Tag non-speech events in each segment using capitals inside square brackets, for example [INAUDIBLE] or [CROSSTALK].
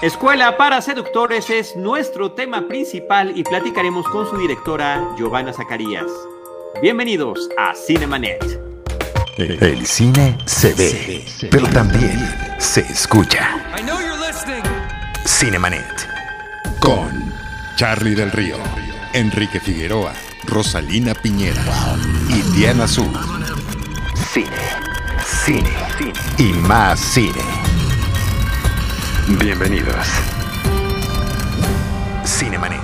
Escuela para Seductores es nuestro tema principal y platicaremos con su directora Giovanna Zacarías. Bienvenidos a Cinemanet. El cine se ve, pero también se escucha. Cinemanet. Con Charlie del Río, Enrique Figueroa, Rosalina Piñera y Diana Azul. Cine, cine, cine y más cine. Bienvenidos. Cinemanet.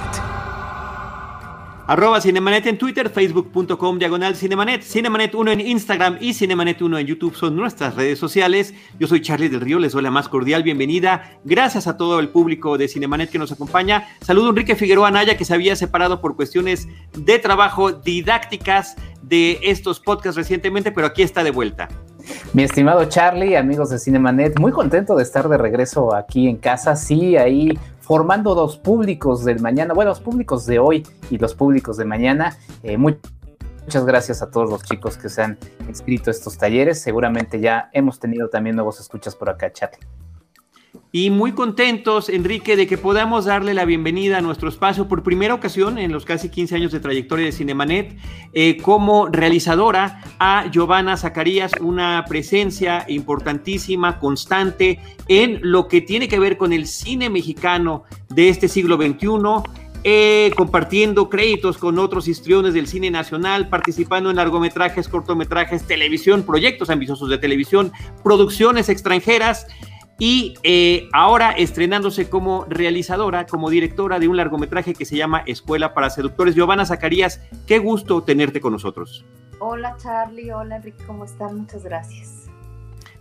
Arroba Cinemanet en Twitter, facebook.com diagonal Cinemanet, Cinemanet 1 en Instagram y Cinemanet 1 en YouTube son nuestras redes sociales. Yo soy Charlie del Río, les doy la más cordial bienvenida. Gracias a todo el público de Cinemanet que nos acompaña. Saludo a Enrique Figueroa Naya que se había separado por cuestiones de trabajo didácticas de estos podcasts recientemente, pero aquí está de vuelta. Mi estimado Charlie, amigos de Cinemanet, muy contento de estar de regreso aquí en casa. Sí, ahí formando dos públicos del mañana, bueno, los públicos de hoy y los públicos de mañana. Eh, muchas gracias a todos los chicos que se han inscrito a estos talleres. Seguramente ya hemos tenido también nuevos escuchas por acá, Charlie y muy contentos, Enrique, de que podamos darle la bienvenida a nuestro espacio por primera ocasión en los casi 15 años de trayectoria de Cinemanet, eh, como realizadora a Giovanna Zacarías, una presencia importantísima, constante en lo que tiene que ver con el cine mexicano de este siglo XXI. Eh, compartiendo créditos con otros histriones del cine nacional, participando en largometrajes, cortometrajes, televisión, proyectos ambiciosos de televisión, producciones extranjeras y eh, ahora estrenándose como realizadora, como directora de un largometraje que se llama Escuela para Seductores. Giovanna Zacarías, qué gusto tenerte con nosotros. Hola Charlie, hola Enrique, ¿cómo están? Muchas gracias.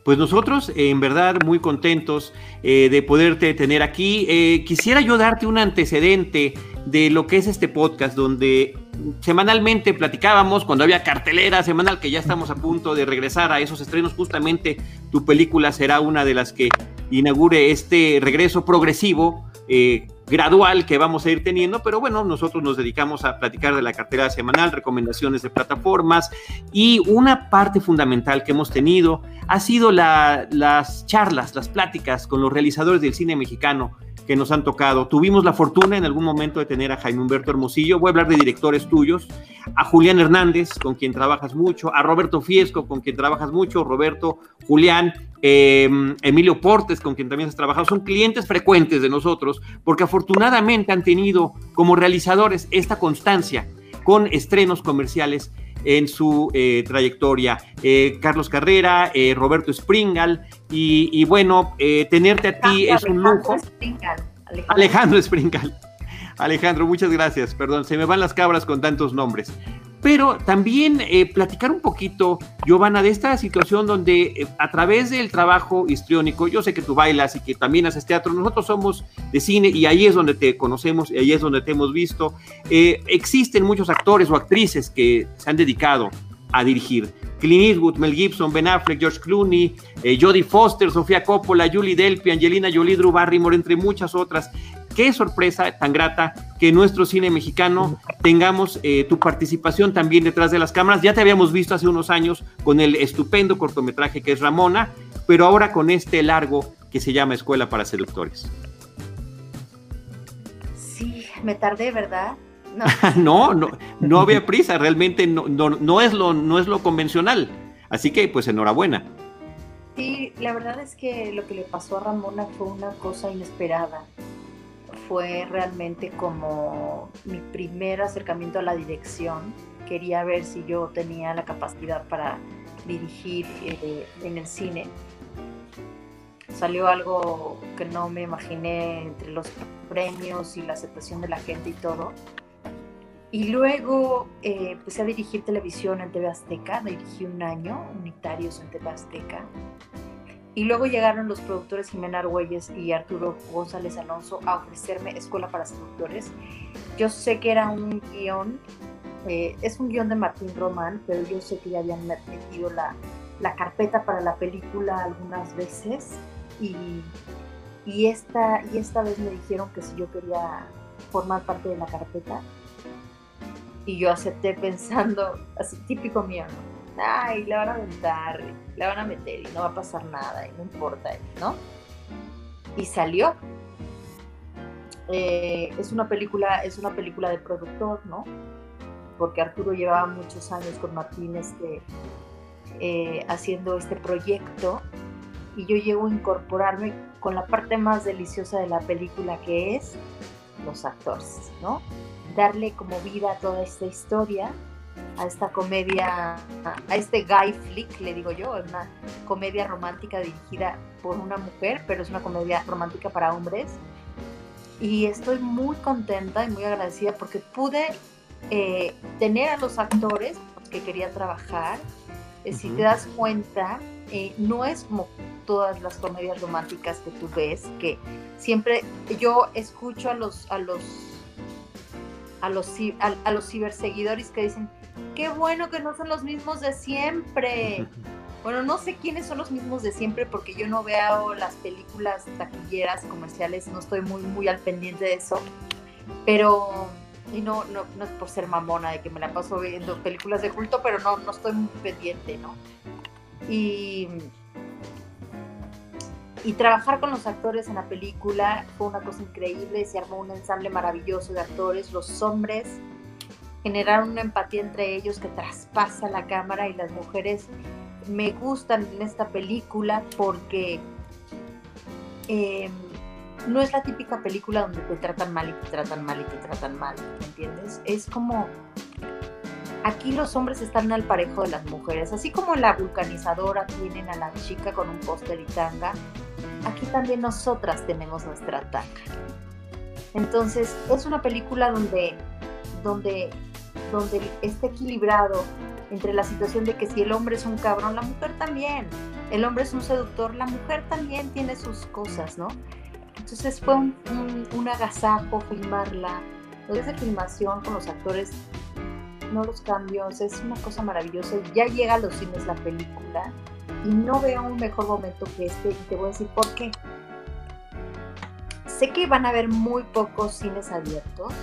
Pues nosotros, en verdad, muy contentos eh, de poderte tener aquí. Eh, quisiera yo darte un antecedente de lo que es este podcast, donde semanalmente platicábamos cuando había cartelera semanal, que ya estamos a punto de regresar a esos estrenos. Justamente tu película será una de las que inaugure este regreso progresivo. Eh, gradual que vamos a ir teniendo, pero bueno, nosotros nos dedicamos a platicar de la cartera semanal, recomendaciones de plataformas y una parte fundamental que hemos tenido ha sido las charlas, las pláticas con los realizadores del cine mexicano que nos han tocado. Tuvimos la fortuna en algún momento de tener a Jaime Humberto Hermosillo, voy a hablar de directores tuyos, a Julián Hernández, con quien trabajas mucho, a Roberto Fiesco, con quien trabajas mucho, Roberto, Julián, em, Emilio Portes, con quien también has trabajado, son clientes frecuentes de nosotros, porque afortunadamente han tenido como realizadores esta constancia con estrenos comerciales en su eh, trayectoria. Eh, Carlos Carrera, eh, Roberto Springal, y, bueno, tenerte a ti es un lujo. Alejandro Springal. Alejandro, muchas gracias. Perdón, se me van las cabras con tantos nombres pero también eh, platicar un poquito, Giovanna, de esta situación donde eh, a través del trabajo histriónico, yo sé que tú bailas y que también haces teatro, nosotros somos de cine y ahí es donde te conocemos y ahí es donde te hemos visto. Eh, existen muchos actores o actrices que se han dedicado a dirigir. Clint Eastwood, Mel Gibson, Ben Affleck, George Clooney, Jodie Foster, Sofía Coppola, Julie Delpy, Angelina Jolie, Drew Barrymore, entre muchas otras qué sorpresa tan grata que en nuestro cine mexicano tengamos eh, tu participación también detrás de las cámaras. Ya te habíamos visto hace unos años con el estupendo cortometraje que es Ramona, pero ahora con este largo que se llama Escuela para Seductores. Sí, me tardé, ¿verdad? No, [LAUGHS] no, no, había prisa, realmente no, no, es lo, no es lo convencional. Así que, pues, enhorabuena. Sí, la verdad es que lo que le pasó a Ramona fue una cosa inesperada fue realmente como mi primer acercamiento a la dirección. Quería ver si yo tenía la capacidad para dirigir eh, en el cine. Salió algo que no me imaginé entre los premios y la aceptación de la gente y todo. Y luego eh, empecé a dirigir televisión en TV Azteca, dirigí un año, unitarios en TV Azteca. Y luego llegaron los productores Jimena Argüelles y Arturo González Alonso a ofrecerme Escuela para Seductores. Yo sé que era un guion, eh, es un guion de Martín Román, pero yo sé que ya habían metido la, la carpeta para la película algunas veces y, y, esta, y esta vez me dijeron que si yo quería formar parte de la carpeta y yo acepté pensando, así típico mío. Ay, la van a aventar, la van a meter y no va a pasar nada y no importa, ¿no? Y salió. Eh, es una película, es una película de productor, ¿no? Porque Arturo llevaba muchos años con Martín este, eh, haciendo este proyecto y yo llego a incorporarme con la parte más deliciosa de la película que es los actores, ¿no? Darle como vida a toda esta historia, a esta comedia, a este guy flick, le digo yo, una comedia romántica dirigida por una mujer, pero es una comedia romántica para hombres. Y estoy muy contenta y muy agradecida porque pude eh, tener a los actores que quería trabajar. Eh, si te das cuenta, eh, no es como todas las comedias románticas que tú ves, que siempre yo escucho a los a los a los a, los ciberseguidores que dicen qué bueno que no son los mismos de siempre. [LAUGHS] Bueno, no sé quiénes son los mismos de siempre porque yo no veo las películas taquilleras comerciales, no estoy muy muy al pendiente de eso, pero y no, no, no es por ser mamona de que me la paso viendo películas de culto, pero no, no estoy muy pendiente, ¿no? Y y trabajar con los actores en la película fue una cosa increíble, se armó un ensamble maravilloso de actores, los hombres generaron una empatía entre ellos que traspasa la cámara y las mujeres me gustan en esta película porque em, no es la típica película donde te tratan mal y te tratan mal y te tratan mal, ¿me entiendes? Es como aquí los hombres están al parejo de las mujeres, así como la vulcanizadora tienen a la chica con un póster y tanga, aquí también nosotras tenemos nuestra ataca. Entonces, es una película donde, donde, donde está equilibrado entre la situación de que si el hombre es un cabrón, la mujer también. El hombre es un seductor, la mujer también tiene sus cosas, ¿no? Entonces fue un, un, agasajo filmarla. De filmación con los actores, no los cambios, es una cosa maravillosa. Ya llega a los cines la película y no veo un mejor momento que este y te voy a decir por qué. Sé que van a haber muy pocos cines abiertos,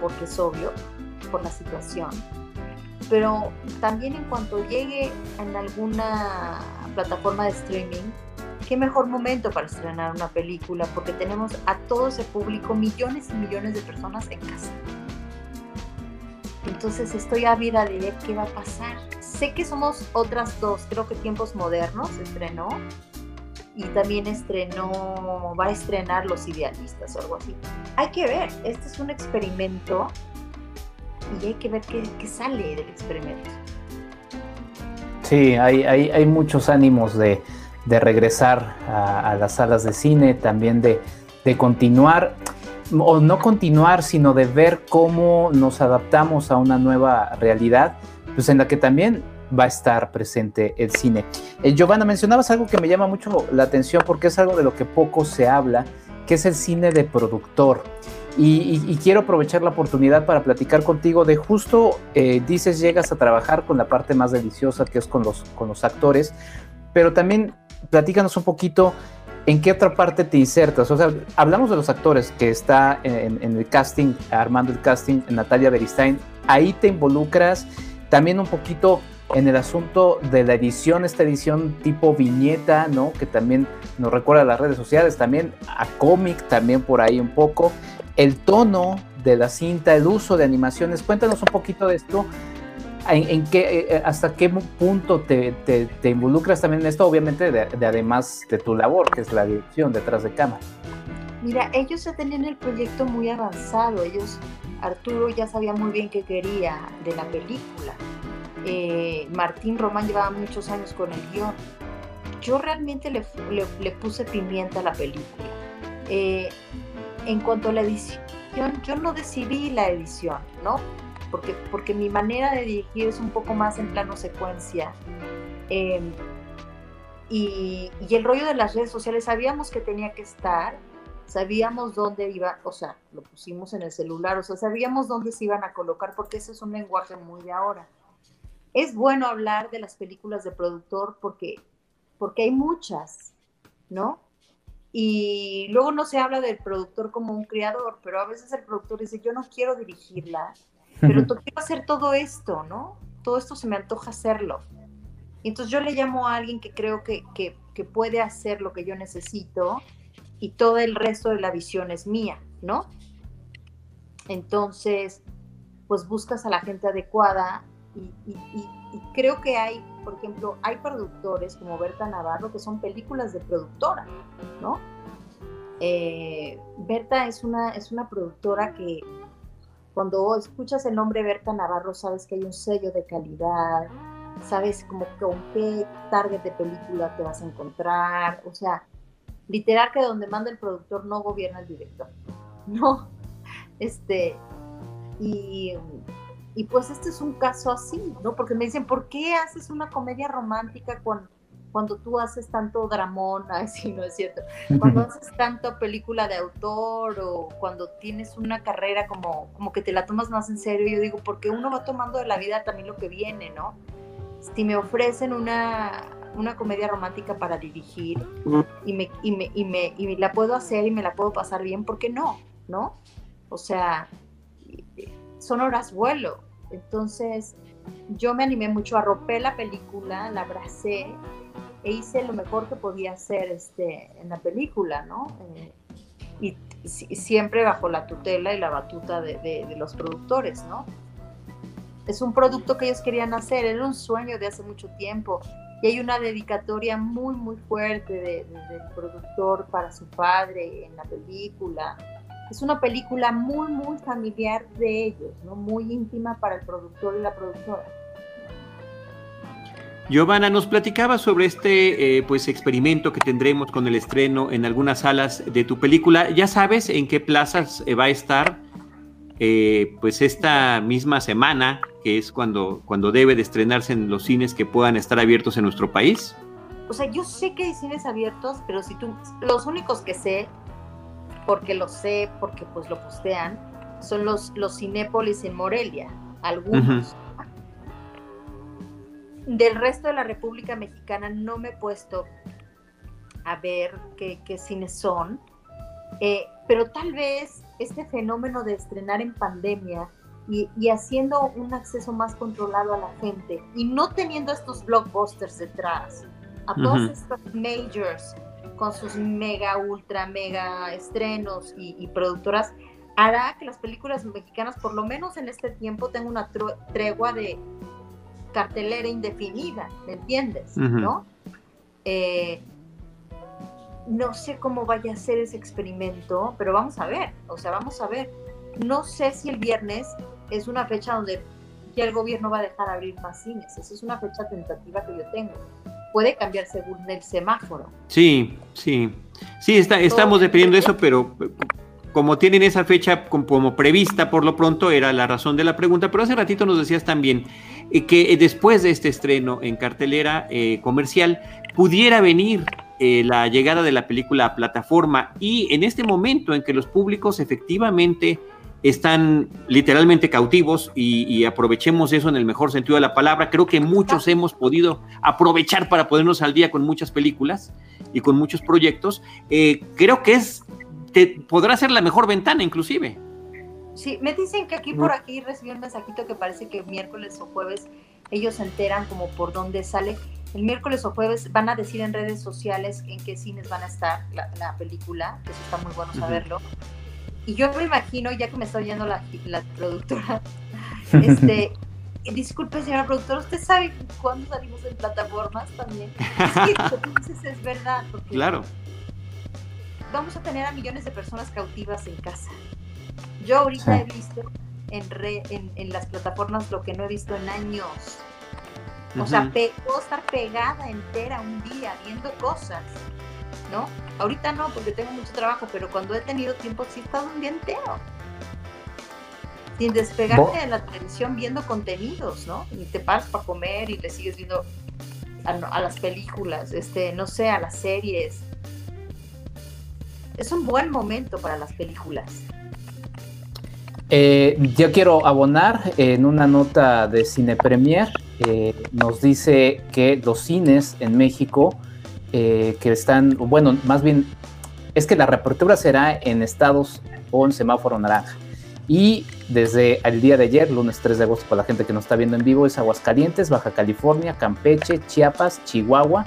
porque es obvio, por la situación, pero también en cuanto llegue en alguna plataforma de streaming, qué mejor momento para estrenar una película, porque tenemos a todo ese público, millones y millones de personas en casa. Entonces estoy ávida de ver qué va a pasar sé que somos otras dos, creo que Tiempos Modernos estrenó y también estrenó, va a estrenar Los Idealistas o algo así. Hay que ver, este es un experimento y hay que ver qué, sale del experimento. Sí, hay, hay, muchos ánimos de, regresar a, las salas de cine, también de, de continuar o no continuar, sino de ver cómo nos adaptamos a una nueva realidad pues en la que también va a estar presente el cine. Eh, Giovanna, mencionabas algo que me llama mucho la atención porque es algo de lo que poco se habla, que es el cine de productor. Y, quiero aprovechar la oportunidad para platicar contigo de justo, eh, dices, llegas a trabajar con la parte más deliciosa que es con los, con los actores, pero también platícanos un poquito en qué otra parte te insertas. O sea, hablamos de los actores que está en, en el casting, armando el casting, Natalia Beristain, ahí te involucras también un poquito en el asunto de la edición, esta edición tipo viñeta, ¿no? Que también nos recuerda a las redes sociales, también a cómic, también por ahí un poco. El tono de la cinta, el uso de animaciones. Cuéntanos un poquito de esto. ¿En, qué, eh, eh, hasta qué punto te, involucras también en esto? Obviamente, de, además de tu labor, que es la dirección detrás de cámara. Mira, ellos ya tenían el proyecto muy avanzado. Ellos Arturo ya sabía muy bien qué quería de la película. Eh, Martín Román llevaba muchos años con el guion. Yo realmente le, puse pimienta a la película. Eh, en cuanto a la edición, yo no decidí la edición, ¿no? Porque, porque mi manera de dirigir es un poco más en plano secuencia. Em, y, y el rollo de las redes sociales, sabíamos que tenía que estar, sabíamos dónde iba, o sea, lo pusimos en el celular, o sea, sabíamos dónde se iban a colocar, porque ese es un lenguaje muy de ahora. Es bueno hablar de las películas de productor porque, porque hay muchas, ¿no? Y luego no se habla del productor como un creador, pero a veces el productor dice, yo no quiero dirigirla, pero [LAUGHS] quiero hacer todo esto, ¿no? Todo esto se me antoja hacerlo. Entonces yo le llamo a alguien que creo que, que, que puede hacer lo que yo necesito y todo el resto de la visión es mía. ¿no? Entonces, pues buscas a la gente adecuada y, creo que hay, por ejemplo, hay productores como Berta Navarro que son películas de productora, ¿no? Eh, Berta es una, es una productora que cuando escuchas el nombre Berta Navarro sabes que hay un sello de calidad, sabes como con qué target de película te vas a encontrar, o sea, literal que donde manda el productor no gobierna el director, [LAUGHS] ¿no? Este, y, y pues este es un caso así, ¿no? Porque me dicen, ¿por qué haces una comedia romántica con, cuando tú haces tanto dramón? [LAUGHS] Ay, sí, no es cierto. Cuando haces tanto película de autor o cuando tienes una carrera como, como que te la tomas más en serio, yo digo, porque uno va tomando de la vida también lo que viene, ¿no? Si me ofrecen una, una comedia romántica para dirigir y me, y, me, y, me, y la puedo hacer y me la puedo pasar bien, ¿por qué no? ¿No? O sea, son horas vuelo. Entonces, yo me animé mucho, arropé la película, la abracé e hice lo mejor que podía hacer este, en la película, ¿no? Eh, y, siempre bajo la tutela y la batuta de, los productores, ¿no? Es un producto que ellos querían hacer, era un sueño de hace mucho tiempo y hay una dedicatoria muy, muy fuerte de, del productor para su padre en la película es una película muy, muy familiar de ellos, ¿no? muy íntima para el productor y la productora. Giovanna, nos platicaba sobre este eh, pues experimento que tendremos con el estreno en algunas salas de tu película. ¿Ya sabes en qué plazas eh, va a estar eh, pues esta misma semana, que es cuando, cuando debe de estrenarse en los cines que puedan estar abiertos en nuestro país? O sea, yo sé que hay cines abiertos, pero si tú, los únicos que sé porque lo sé, porque pues lo postean, son los, los Cinépolis en Morelia, algunos. Del resto de la República Mexicana no me he puesto a ver qué, cines son, eh, pero tal vez este fenómeno de estrenar en pandemia y, haciendo un acceso más controlado a la gente y no teniendo estos blockbusters detrás, a todos estos majors con sus mega, ultra, mega estrenos y, productoras, hará que las películas mexicanas, por lo menos en este tiempo, tengan una tregua de cartelera indefinida, ¿me entiendes? ¿No? Eh, no sé cómo vaya a ser ese experimento, pero vamos a ver, o sea, vamos a ver. No sé si el viernes es una fecha donde ya el gobierno va a dejar abrir más cines, esa es una fecha tentativa que yo tengo puede cambiar según el semáforo. Sí, sí. Sí, está, estamos dependiendo de eso, pero como tienen esa fecha como prevista por lo pronto, era la razón de la pregunta, pero hace ratito nos decías también eh, que después de este estreno en cartelera eh, comercial pudiera venir eh, la llegada de la película a plataforma y en este momento en que los públicos efectivamente están literalmente cautivos y, aprovechemos eso en el mejor sentido de la palabra. Creo que muchos hemos podido aprovechar para ponernos al día con muchas películas y con muchos proyectos. Eh, creo que es, te, podrá ser la mejor ventana inclusive. Sí, me dicen que aquí por aquí recibí un mensajito que parece que miércoles o jueves ellos se enteran como por dónde sale. El miércoles o jueves van a decir en redes sociales en qué cines van a estar la, película, que eso está muy bueno saberlo. Y yo me imagino, ya que me está oyendo la, la productora, [LAUGHS] este, [LAUGHS] disculpe señora productora, ¿usted sabe cuándo salimos en plataformas también? Es que lo que dices es verdad. Porque claro. Vamos a tener a millones de personas cautivas en casa. Yo ahorita he visto en, en, en, las plataformas lo que no he visto en años. O sea, puedo estar pegada entera un día viendo cosas ¿no? Ahorita no, porque tengo mucho trabajo, pero cuando he tenido tiempo sí he estado un día entero. Sin despegarte de la televisión viendo contenidos, ¿no? Y te paras para comer y le sigues viendo a, las películas, este, no sé, a las series. Es un buen momento para las películas. Eh, yo quiero abonar en una nota de Cine Premier. Eh, nos dice que los cines en México eh, que están, bueno, más bien es que la reapertura será en estados con semáforo naranja. Y desde el día de ayer, lunes 3 de agosto, para la gente que nos está viendo en vivo, es Aguascalientes, Baja California, Campeche, Chiapas, Chihuahua,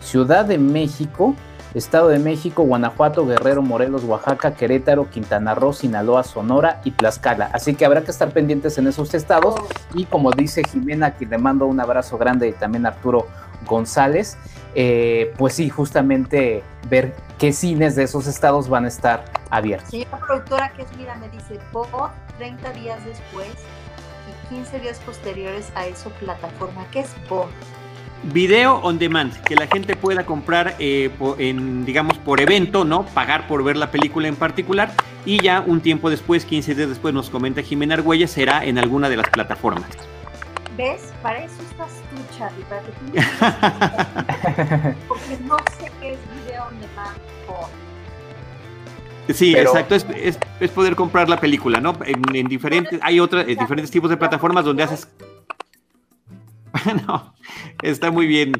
Ciudad de México, Estado de México, Guanajuato, Guerrero, Morelos, Oaxaca, Querétaro, Quintana Roo, Sinaloa, Sonora y Tlaxcala. Así que habrá que estar pendientes en esos estados. Y como dice Jimena, que le mando un abrazo grande y también Arturo González, eh, pues sí, justamente ver qué cines de esos estados van a estar abiertos. Señora productora, que es, mira, me dice, por 30 días después y 15 días posteriores a eso plataforma, ¿qué es por? Video on demand, que la gente pueda comprar eh, en, digamos, por evento, ¿no? Pagar por ver la película en particular y ya un tiempo después, 15 días después, nos comenta Jimena Argüelles, será en alguna de las plataformas. ¿Ves? Para eso estás tú, Charlie, para que tú [LAUGHS] Porque no sé qué es video on demand por. Sí, exacto, es, es, poder comprar la película, ¿no? En, diferentes, hay otras, diferentes tipos de plataformas donde haces [LAUGHS] Bueno, está muy bien.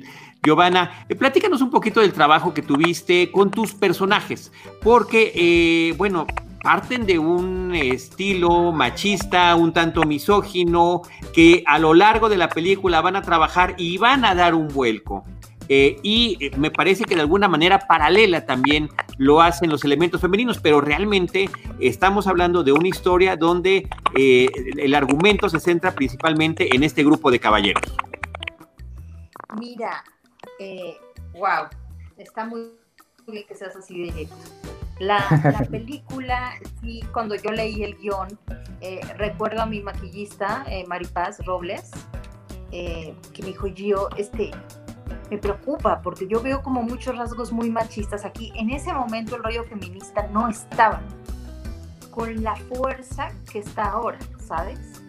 Giovanna, eh, platícanos un poquito del trabajo que tuviste con tus personajes, porque, eh, bueno, parten de un estilo machista, un tanto misógino, que a lo largo de la película van a trabajar y van a dar un vuelco. Eh, y me parece que de alguna manera paralela también lo hacen los elementos femeninos, pero realmente estamos hablando de una historia donde el argumento se centra principalmente en este grupo de caballeros. Mira, eh, wow, está muy bien que seas así directo. La, la [LAUGHS] película, sí, cuando yo leí el guion, eh, recuerdo a mi maquillista, eh, Maripaz Robles, eh, que me dijo, yo, este, me preocupa porque yo veo como muchos rasgos muy machistas aquí. En ese momento el rollo feminista no estaba con la fuerza que está ahora, ¿sabes?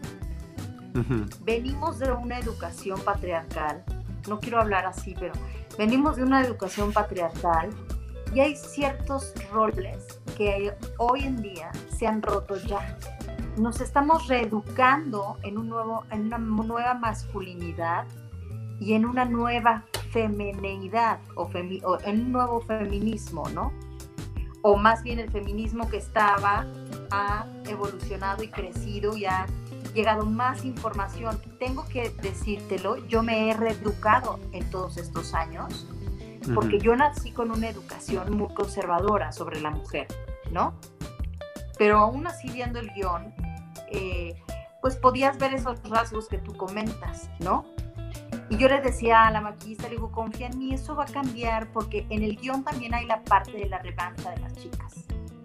Venimos de una educación patriarcal no quiero hablar así, pero venimos de una educación patriarcal y hay ciertos roles que hoy en día se han roto ya. Nos estamos reeducando en, una nueva masculinidad y en una nueva femenidad o, en un nuevo feminismo, ¿no? O más bien el feminismo que estaba ha evolucionado y crecido y ha llegado más información. Tengo que decírtelo, yo me he reeducado en todos estos años, porque yo nací con una educación muy conservadora sobre la mujer, ¿no? Pero aún así viendo el guion, eh, pues podías ver esos rasgos que tú comentas, ¿no? Y yo le decía a la maquillista, le digo, confía en mí, eso va a cambiar porque en el guion también hay la parte de la revancha de las chicas,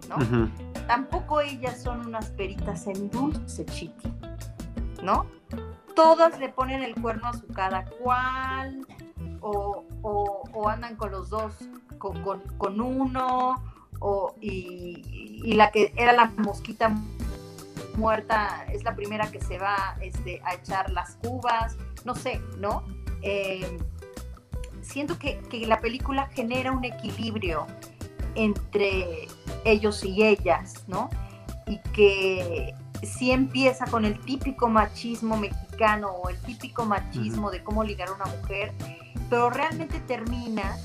¿no? Tampoco ellas son unas peritas en dulce, chiqui. ¿no? Todas le ponen el cuerno a su cada cual, o, andan con los dos, con, uno, o, y, la que era la mosquita muerta es la primera que se va este, a echar las cubas, no sé, ¿no? Eh, siento que, que, la película genera un equilibrio entre ellos y ellas, ¿no? Y que sí empieza con el típico machismo mexicano o el típico machismo de cómo ligar a una mujer, pero realmente termina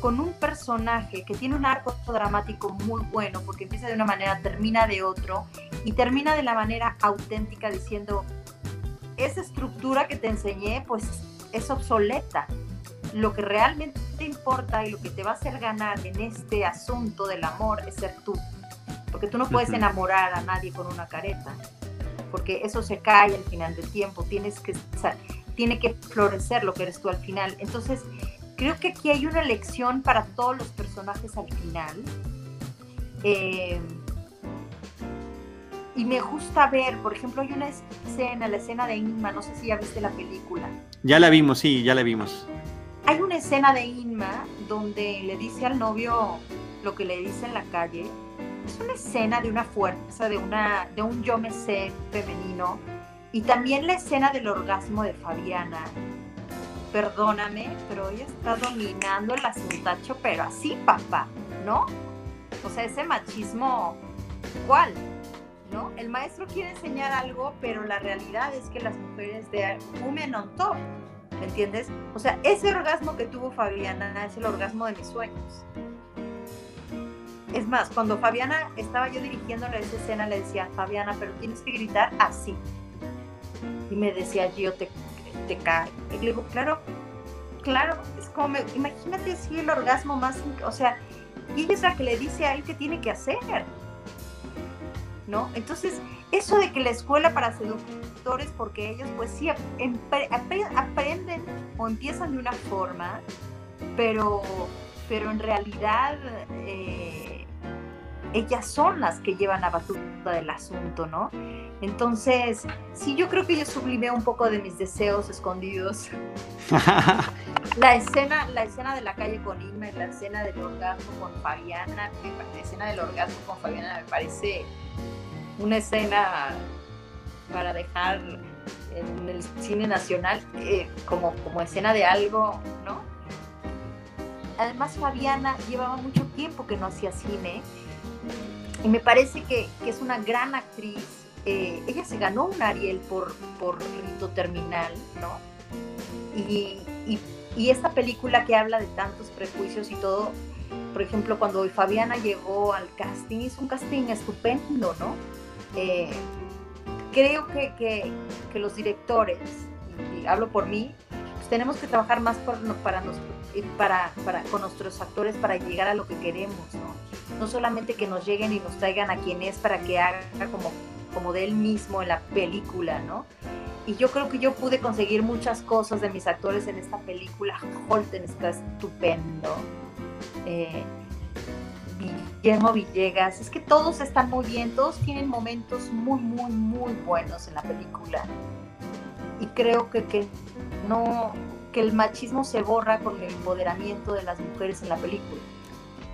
con un personaje que tiene un arco dramático muy bueno, porque empieza de una manera, termina de otro, y termina de la manera auténtica diciendo, esa estructura que te enseñé, pues es obsoleta. Lo que realmente te importa y lo que te va a hacer ganar en este asunto del amor es ser tú porque tú no puedes enamorar a nadie con una careta, porque eso se cae al final del tiempo, tienes que, tiene que florecer lo que eres tú al final. Entonces, creo que aquí hay una lección para todos los personajes al final. Eh, y me gusta ver, por ejemplo, hay una escena, la escena de Inma, no sé si ya viste la película. Ya la vimos, sí, ya la vimos. Hay una escena de Inma donde le dice al novio lo que le dice en la calle es una escena de una fuerza, de, una, de un yo me sé femenino. Y también la escena del orgasmo de Fabiana. Perdóname, pero ella está dominando el asuntacho, pero así, papá, ¿no? O sea, ese machismo, ¿cuál? ¿No? El maestro quiere enseñar algo, pero la realidad es que las mujeres de women on top, ¿me entiendes? O sea, ese orgasmo que tuvo Fabiana es el orgasmo de mis sueños. Es más, cuando Fabiana estaba yo dirigiéndole esa escena, le decía, Fabiana, pero tienes que gritar así. Y me decía, yo te, te cae. Y le digo, claro, claro, es como, imagínate así el orgasmo más, o sea, y ella es la que le dice a él qué tiene que hacer. ¿No? Entonces, eso de que la escuela para seductores, porque ellos pues sí aprenden o empiezan de una forma, pero, pero en realidad eh, ellas son las que llevan la batuta del asunto, ¿no? Entonces, sí, yo creo que yo sublimé un poco de mis deseos escondidos. [LAUGHS] la escena, la escena de la calle con Inma, la escena del orgasmo con Fabiana, la escena del orgasmo con Fabiana me parece una escena para dejar en el cine nacional eh, como, como escena de algo, ¿no? Además Fabiana llevaba mucho tiempo que no hacía cine y me parece que, es una gran actriz. Eh, ella se ganó un Ariel por, por Rito Terminal, ¿no? Y, y, esta película que habla de tantos prejuicios y todo, por ejemplo, cuando Fabiana llegó al casting, hizo un casting estupendo, ¿no? Eh, creo que, que, los directores, y hablo por mí, pues tenemos que trabajar más para, para, con nuestros actores para llegar a lo que queremos, ¿no? No solamente que nos lleguen y nos traigan a quien es para que haga como, como de él mismo en la película, ¿no? Y yo creo que yo pude conseguir muchas cosas de mis actores en esta película. Holten está estupendo. Eh, Guillermo Villegas, es que todos están muy bien, todos tienen momentos muy, muy, muy buenos en la película. Y creo que, que no, que el machismo se borra con el empoderamiento de las mujeres en la película.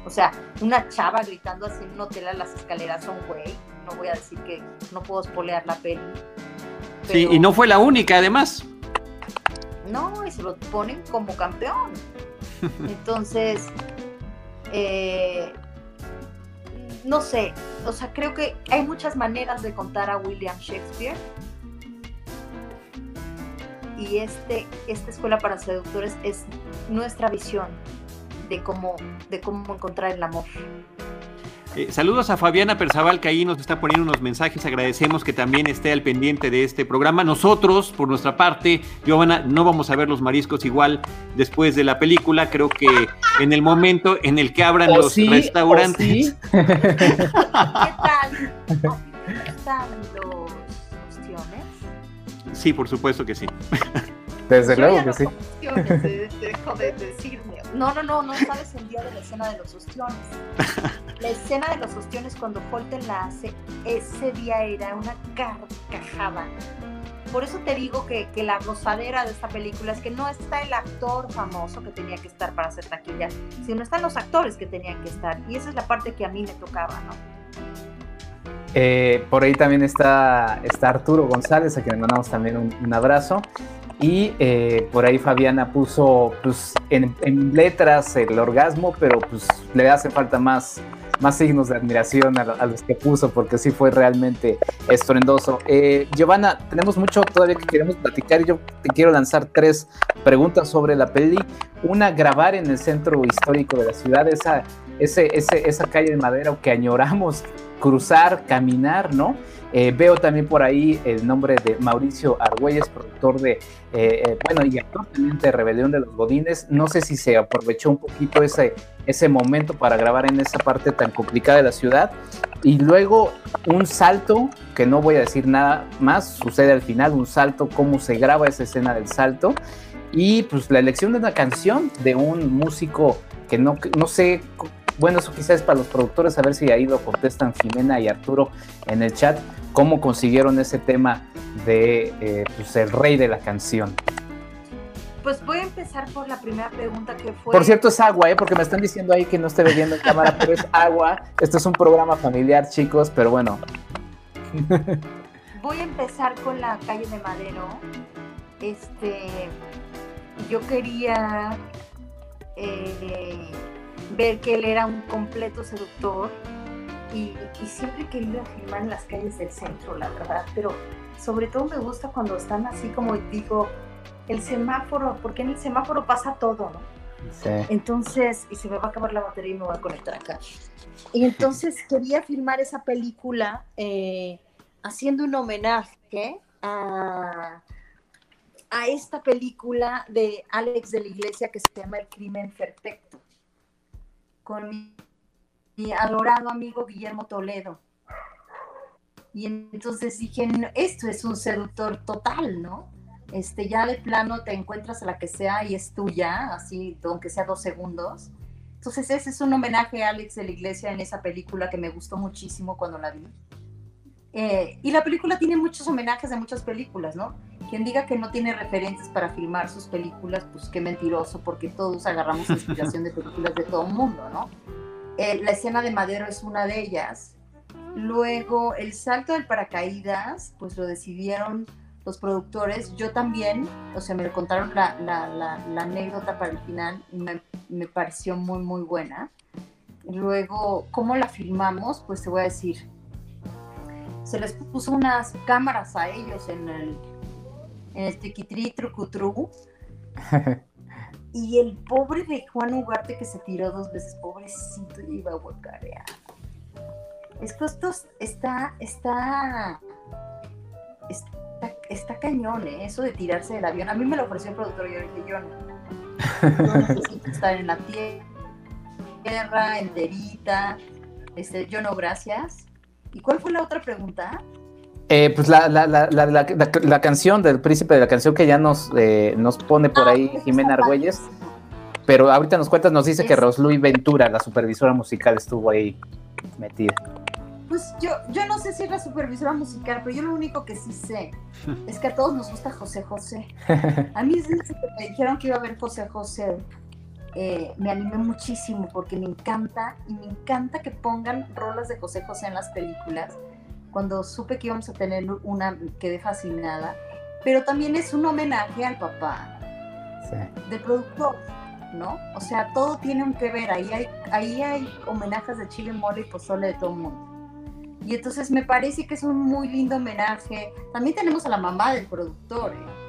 O sea, una chava gritando así en un hotel a las escaleras son güey. No voy a decir que no puedo espolear la peli. Sí, y no fue la única, además. No, y se lo ponen como campeón. Entonces, eh, no sé, o sea, creo que hay muchas maneras de contar a William Shakespeare. Y este, esta escuela para seductores es nuestra visión de cómo, de cómo encontrar el amor. Eh, saludos a Fabiana Perzaval, que ahí nos está poniendo unos mensajes. Agradecemos que también esté al pendiente de este programa. Nosotros, por nuestra parte, Giovanna, no vamos a ver los mariscos igual después de la película. Creo que en el momento en el que abran los restaurantes. [LAUGHS] ¿Qué tal? Sí, por supuesto que sí. Desde luego que sí. de decirme. No, no, no, no sabes el día de la escena de los ostiones. La escena de los ostiones cuando Holten la hace, ese día era una carcajada. Por eso te digo que, que, la rosadera de esta película es que no está el actor famoso que tenía que estar para hacer taquilla, sino están los actores que tenían que estar. Y esa es la parte que a mí me tocaba, ¿no? Eh, por ahí también está, está Arturo González, a quien le mandamos también un abrazo. Y eh, por ahí Fabiana puso pues, en, letras el orgasmo, pero pues le hace falta más, más signos de admiración a, los que puso, porque sí fue realmente estruendoso. Eh, Giovanna, tenemos mucho todavía que queremos platicar y yo te quiero lanzar tres preguntas sobre la peli. Una, grabar en el centro histórico de la ciudad, esa, ese, esa calle de madera que añoramos cruzar, caminar, ¿no? Eh, veo también por ahí el nombre de Mauricio Argüelles, productor de, eh, eh, bueno, y actor también de Rebelión de los Godines. No sé si se aprovechó un poquito ese, ese momento para grabar en esa parte tan complicada de la ciudad. Y luego un salto, que no voy a decir nada más, sucede al final, un salto, cómo se graba esa escena del salto. Y pues la elección de una canción de un músico que no, no sé bueno, eso quizás es para los productores, a ver si ahí lo contestan Jimena y Arturo en el chat, cómo consiguieron ese tema de eh, pues, el rey de la canción. Pues voy a empezar por la primera pregunta que fue. Por cierto, es agua, ¿eh? porque me están diciendo ahí que no esté bebiendo en cámara, pero es agua. Esto es un programa familiar, chicos, pero bueno. Voy a empezar con la calle de Madero. Este, yo quería eh, ver que él era un completo seductor y, siempre he querido filmar en las calles del centro, la verdad, pero sobre todo me gusta cuando están así como digo, el semáforo, porque en el semáforo pasa todo, ¿no? Sí. Entonces, y se me va a acabar la batería y me voy a conectar acá. Y entonces [LAUGHS] quería filmar esa película eh, haciendo un homenaje a, a esta película de Alex de la Iglesia que se llama El crimen perfecto con mi adorado amigo Guillermo Toledo. Y entonces dije, esto es un seductor total, ¿no? Este, ya de plano te encuentras a la que sea y es tuya, así, aunque sea dos segundos. Entonces ese es un homenaje a Alex de la Iglesia en esa película que me gustó muchísimo cuando la vi. Eh, y la película tiene muchos homenajes a muchas películas, ¿no? Quien diga que no tiene referentes para filmar sus películas, pues qué mentiroso, porque todos agarramos [LAUGHS] inspiración de películas de todo el mundo, ¿no? Eh, la escena de Madero es una de ellas. Luego, el salto del paracaídas, pues lo decidieron los productores. Yo también, o sea, me contaron la, anécdota para el final y me, me, pareció muy, muy buena. Luego, ¿cómo la filmamos? Pues te voy a decir. Se les puso unas cámaras a ellos en el, en el tiquitri trucutru. [LAUGHS] y el pobre de Juan Ugarte que se tiró dos veces, pobrecito, iba a guacarear. Es que esto está, está, está, está cañón, ¿eh? eso de tirarse del avión. A mí me lo ofreció el productor y yo dije, yo no. necesito [LAUGHS] estar en la tierra, enterita. Este, yo no, gracias. ¿Y cuál fue la otra pregunta? Eh, pues la, la, la, la, canción del príncipe de la canción que ya nos, eh, nos pone por ah, ahí Jimena Argüelles. Pero ahorita nos cuentas, nos dice que Rosluy Ventura, la supervisora musical, estuvo ahí metida. Pues yo, yo no sé si es la supervisora musical, pero yo lo único que sí sé [LAUGHS] es que a todos nos gusta José José. [LAUGHS] A mí desde que me dijeron que iba a ver José José, eh, me animé muchísimo porque me encanta y me encanta que pongan rolas de José José en las películas cuando supe que íbamos a tener una, quedé fascinada, pero también es un homenaje al papá del productor, ¿no? O sea, todo tiene un que ver, ahí hay, ahí hay homenajes de chile, mole y pozole de todo el mundo. Y entonces me parece que es un muy lindo homenaje. También tenemos a la mamá del productor, ¿eh?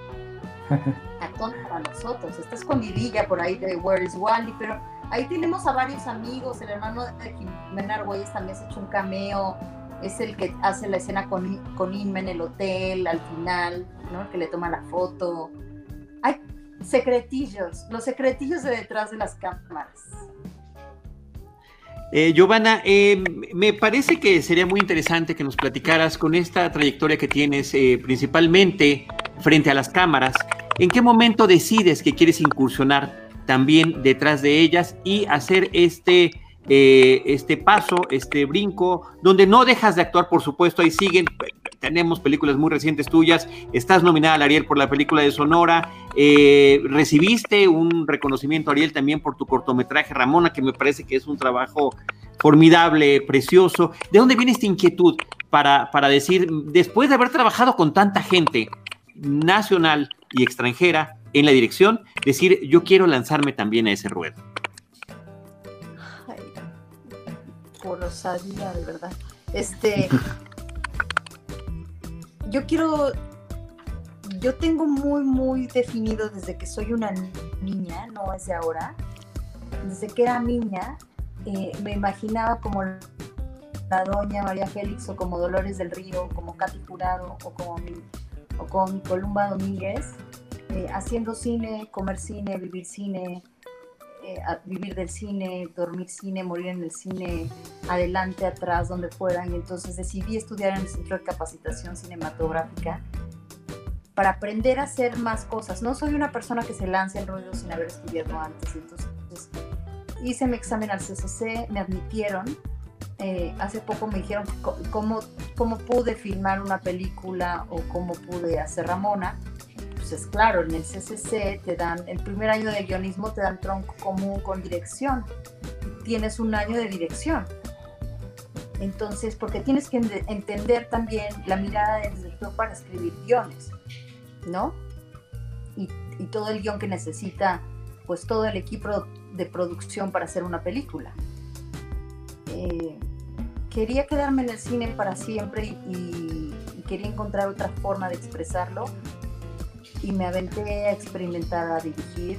Todos para nosotros. Está escondidilla por ahí de Where is Wally, pero ahí tenemos a varios amigos. El hermano de Jimena Argüelles también se ha hecho un cameo es el que hace la escena con, con Inma en el hotel al final, ¿no? El que le toma la foto. Hay secretillos, los secretillos de detrás de las cámaras. Eh, Giovanna, eh, me parece que sería muy interesante que nos platicaras con esta trayectoria que tienes, eh, principalmente frente a las cámaras. ¿En qué momento decides que quieres incursionar también detrás de ellas y hacer este eh, este paso, este brinco, donde no dejas de actuar, por supuesto, ahí siguen, tenemos películas muy recientes tuyas, estás nominada al Ariel por la película de Sonora, eh, recibiste un reconocimiento Ariel también por tu cortometraje Ramona, que me parece que es un trabajo formidable, precioso. ¿De dónde viene esta inquietud para, para decir, después de haber trabajado con tanta gente nacional y extranjera en la dirección, decir, yo quiero lanzarme también a ese ruedo? por osadía, de verdad. Este, yo quiero, yo tengo muy, muy definido desde que soy una niña, no es de ahora, desde que era niña, eh, me imaginaba como la doña María Félix o como Dolores del Río, como Katy Jurado o como mi, o como Columba Domínguez, eh, haciendo cine, comer cine, vivir cine, eh, vivir del cine, dormir cine, morir en el cine, adelante, atrás, donde fuera. Y entonces decidí estudiar en el Centro de Capacitación Cinematográfica para aprender a hacer más cosas. No soy una persona que se lance al ruido sin haber estudiado antes. Entonces hice mi examen al CCC, me admitieron. Eh, hace poco me dijeron cómo, cómo pude filmar una película o cómo pude hacer Ramona es claro, en el CCC te dan, el primer año de guionismo te dan tronco común con dirección. Tienes un año de dirección. Entonces, porque tienes que entender también la mirada del director para escribir guiones, ¿no? Y, todo el guion que necesita, pues todo el equipo de producción para hacer una película. Eh, quería quedarme en el cine para siempre y quería encontrar otra forma de expresarlo y me aventé a experimentar, a dirigir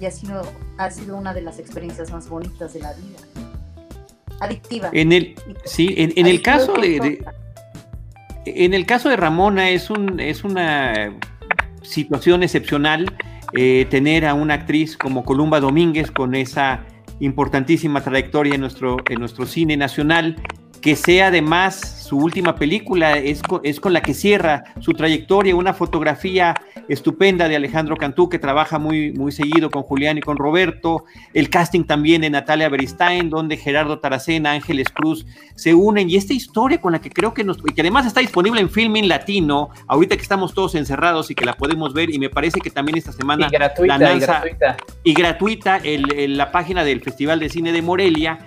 y ha sido, ha sido una de las experiencias más bonitas de la vida. Adictiva. En el, sí, en, el caso de, en el caso de Ramona es un es una situación excepcional eh, tener a una actriz como Columba Domínguez con esa importantísima trayectoria en nuestro, en nuestro cine nacional que sea además su última película, es con, es con la que cierra su trayectoria, una fotografía estupenda de Alejandro Cantú, que trabaja muy, muy seguido con Julián y con Roberto, el casting también de Natalia Beristain, donde Gerardo Taracena, Ángeles Cruz se unen, y esta historia con la que creo que nos, y que además está disponible en Filming Latino, ahorita que estamos todos encerrados y que la podemos ver, y me parece que también esta semana y gratuita, la y gratuita, y gratuita el, el, la página del Festival de Cine de Morelia,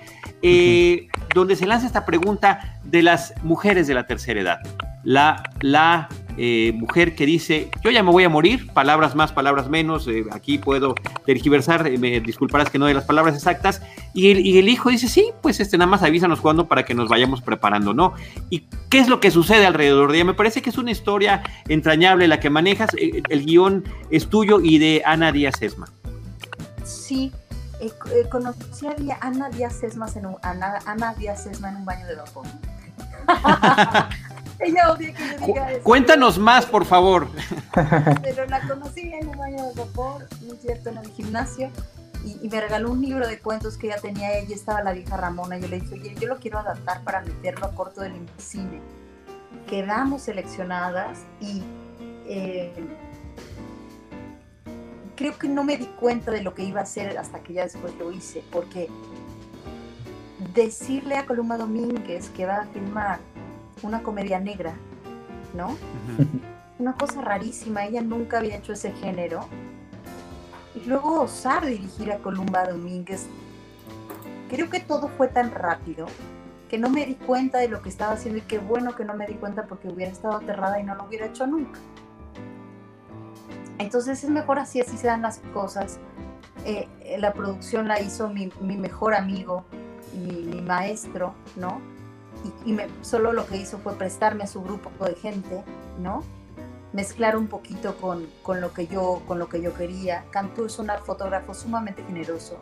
eh, donde se lanza esta pregunta de las mujeres de la tercera edad. La, eh, mujer que dice, yo ya me voy a morir, palabras más, palabras menos, eh, aquí puedo tergiversar, me disculparás que no de las palabras exactas, y el, y el, hijo dice, sí, pues este, nada más avísanos cuándo para que nos vayamos preparando, ¿no? ¿Y qué es lo que sucede alrededor de ella? Me parece que es una historia entrañable la que manejas, el, el guion es tuyo y de Ana Díaz Esma. Sí, eh, eh, conocí a Ana Díaz Esmas en un, Ana, Ana Díaz Esma en un baño de vapor. [LAUGHS] Ella odia que yo diga eso. Cuéntanos más, por favor. [LAUGHS] Pero la conocí en un baño de vapor, es cierto, en el gimnasio. Y, y, me regaló un libro de cuentos que ya tenía ella, estaba la vieja Ramona. Yo le dije, oye, yo lo quiero adaptar para meterlo a corto del cine. Quedamos seleccionadas y eh, creo que no me di cuenta de lo que iba a hacer hasta que ya después lo hice, porque decirle a Columba Domínguez que va a filmar una comedia negra, ¿no? Uh -huh. Una cosa rarísima, ella nunca había hecho ese género. Y luego osar dirigir a Columba Domínguez, creo que todo fue tan rápido que no me di cuenta de lo que estaba haciendo y qué bueno que no me di cuenta porque hubiera estado aterrada y no lo hubiera hecho nunca. Entonces es mejor así, así se dan las cosas. Eh, la producción la hizo mi, mi mejor amigo, mi, mi, maestro, ¿no? Y, y me, solo lo que hizo fue prestarme a su grupo de gente, ¿no? Mezclar un poquito con, con, lo, que yo, con lo que yo quería. Cantú es un fotógrafo sumamente generoso,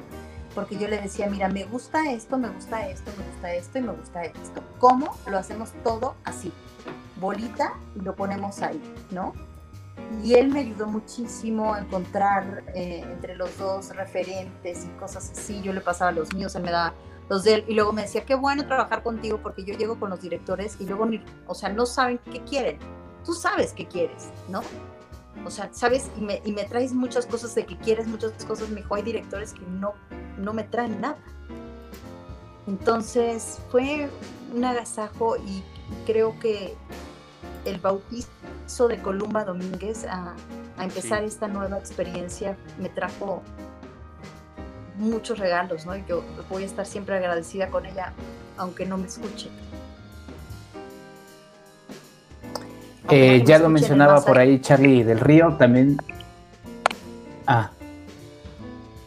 porque yo le decía, mira, me gusta esto, me gusta esto, me gusta esto y me gusta esto. ¿Cómo? Lo hacemos todo así, bolita lo ponemos ahí, ¿no? Y él me ayudó muchísimo a encontrar eh, entre los dos referentes y cosas así. Yo le pasaba los míos, él me daba los de él y luego me decía, qué bueno trabajar contigo porque yo llego con los directores y luego, o sea, no saben qué quieren. Tú sabes qué quieres, ¿no? O sea, sabes, y me, y me traes muchas cosas de que quieres, muchas cosas. Me dijo, hay directores que no, no me traen nada. Entonces fue un agasajo y creo que el bautizo de Columba Domínguez a, a empezar sí. esta nueva experiencia me trajo muchos regalos, ¿no? Yo voy a estar siempre agradecida con ella, aunque no me escuche. Eh, no ya lo mencionaba por ahí Charlie del Río, también. Ah,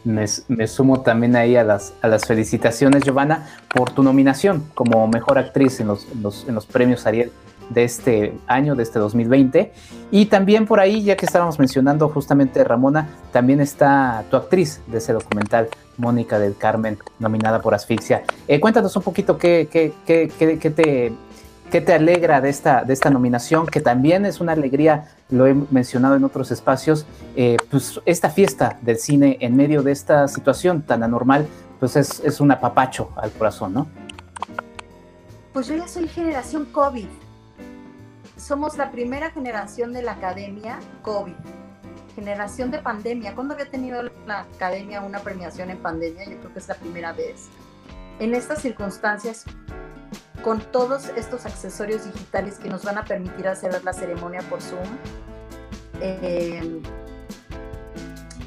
me, me, sumo también ahí a las, a las felicitaciones, Giovanna, por tu nominación como mejor actriz en los, en los, en los premios Ariel de este año, de este 2020. Y también por ahí, ya que estábamos mencionando justamente Ramona, también está tu actriz de ese documental, Mónica del Carmen, nominada por Asfixia. Eh, cuéntanos un poquito qué, qué, qué, qué, te, qué te alegra de esta, de esta nominación, que también es una alegría, lo he mencionado en otros espacios, eh, pues esta fiesta del cine en medio de esta situación tan anormal, pues es, es un apapacho al corazón, ¿no? Pues yo ya soy generación COVID somos la primera generación de la academia COVID, generación de pandemia. ¿Cuándo había tenido la academia una premiación en pandemia? Yo creo que es la primera vez. En estas circunstancias, con todos estos accesorios digitales que nos van a permitir hacer la ceremonia por Zoom, eh,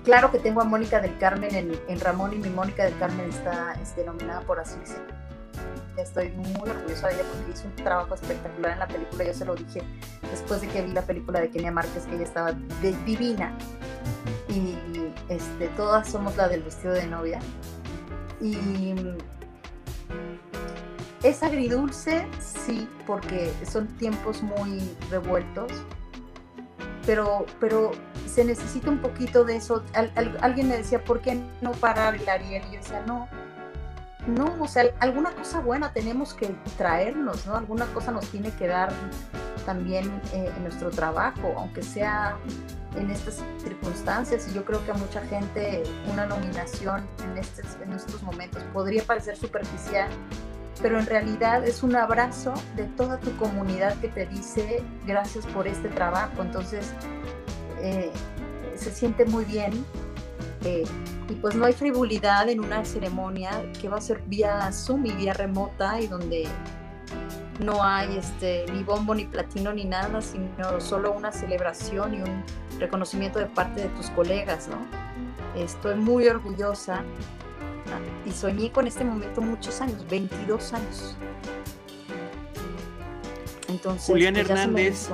claro que tengo a Mónica del Carmen en, Ramón y mi Mónica del Carmen está este, nominada por Asfixia estoy muy orgullosa de ella porque hizo un trabajo espectacular en la película. Yo se lo dije después de que vi la película de Kenia Márquez, que ella estaba de, divina. Y este, todas somos la del vestido de novia. Y es agridulce, sí, porque son tiempos muy revueltos. Pero, pero se necesita un poquito de eso. Al, al, alguien me decía, ¿por qué no parar el Ariel? Y yo decía, no, no, o sea, alguna cosa buena tenemos que traernos, ¿no? Alguna cosa nos tiene que dar también eh, en nuestro trabajo, aunque sea en estas circunstancias. Y yo creo que a mucha gente una nominación en estos, en estos momentos podría parecer superficial, pero en realidad es un abrazo de toda tu comunidad que te dice gracias por este trabajo. Entonces, eh, se siente muy bien. Eh, y pues no hay frivolidad en una ceremonia que va a ser vía Zoom y vía remota y donde no hay este, ni bombo, ni platino, ni nada, sino solo una celebración y un reconocimiento de parte de tus colegas, ¿no? Estoy muy orgullosa y soñé con este momento muchos años, 22 años. Entonces, Julián pues, Hernández.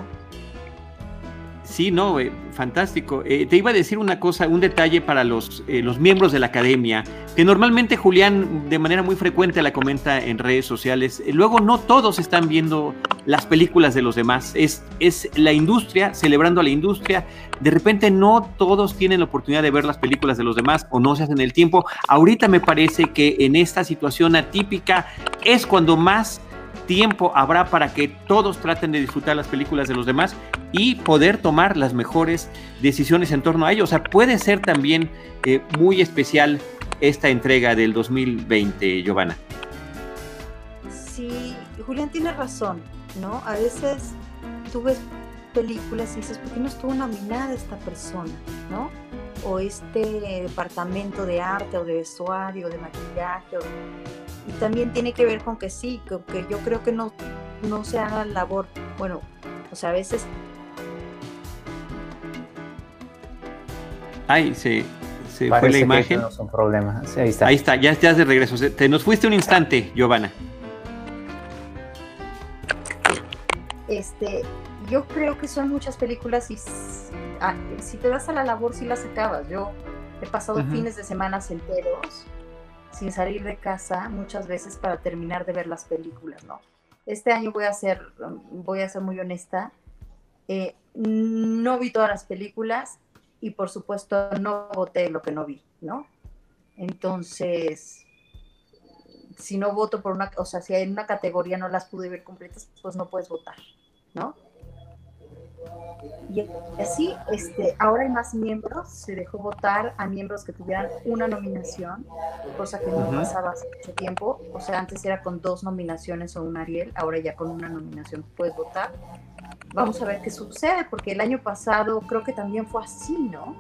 Sí, no, eh, fantástico. Eh, te iba a decir una cosa, un detalle para los, eh, los miembros de la academia, que normalmente Julián de manera muy frecuente la comenta en redes sociales. Luego no todos están viendo las películas de los demás. Es, es la industria, celebrando a la industria. De repente no todos tienen la oportunidad de ver las películas de los demás o no se hacen el tiempo. Ahorita me parece que en esta situación atípica es cuando más tiempo habrá para que todos traten de disfrutar las películas de los demás y poder tomar las mejores decisiones en torno a ello. O sea, puede ser también eh, muy especial esta entrega del 2020, Giovanna. Sí, Julián tiene razón, ¿no? A veces tú ves películas y dices, ¿por qué no estuvo nominada esta persona, ¿no? O este departamento de arte o de vestuario, de maquillaje, o y también tiene que ver con que sí, que, yo creo que no, no se haga labor, bueno, o sea, a veces... Ay, se, se fue la imagen. no son problemas. ahí está. Ahí está, ya estás de regreso. Te nos fuiste un instante, Giovanna. Este, yo creo que son muchas películas y ah, si te das a la labor, sí las acabas. Yo he pasado fines de semana enteros sin salir de casa muchas veces para terminar de ver las películas, ¿no? Este año voy a ser, voy a ser muy honesta, eh, no vi todas las películas y por supuesto no voté lo que no vi, ¿no? Entonces, si no voto por una, o sea, si en una categoría no las pude ver completas, pues no puedes votar, ¿no? Y así, este, ahora hay más miembros, se dejó votar a miembros que tuvieran una nominación, cosa que no pasaba hace mucho tiempo. O sea, antes era con dos nominaciones o un Ariel, ahora ya con una nominación puedes votar. Vamos a ver qué sucede, porque el año pasado creo que también fue así, ¿no?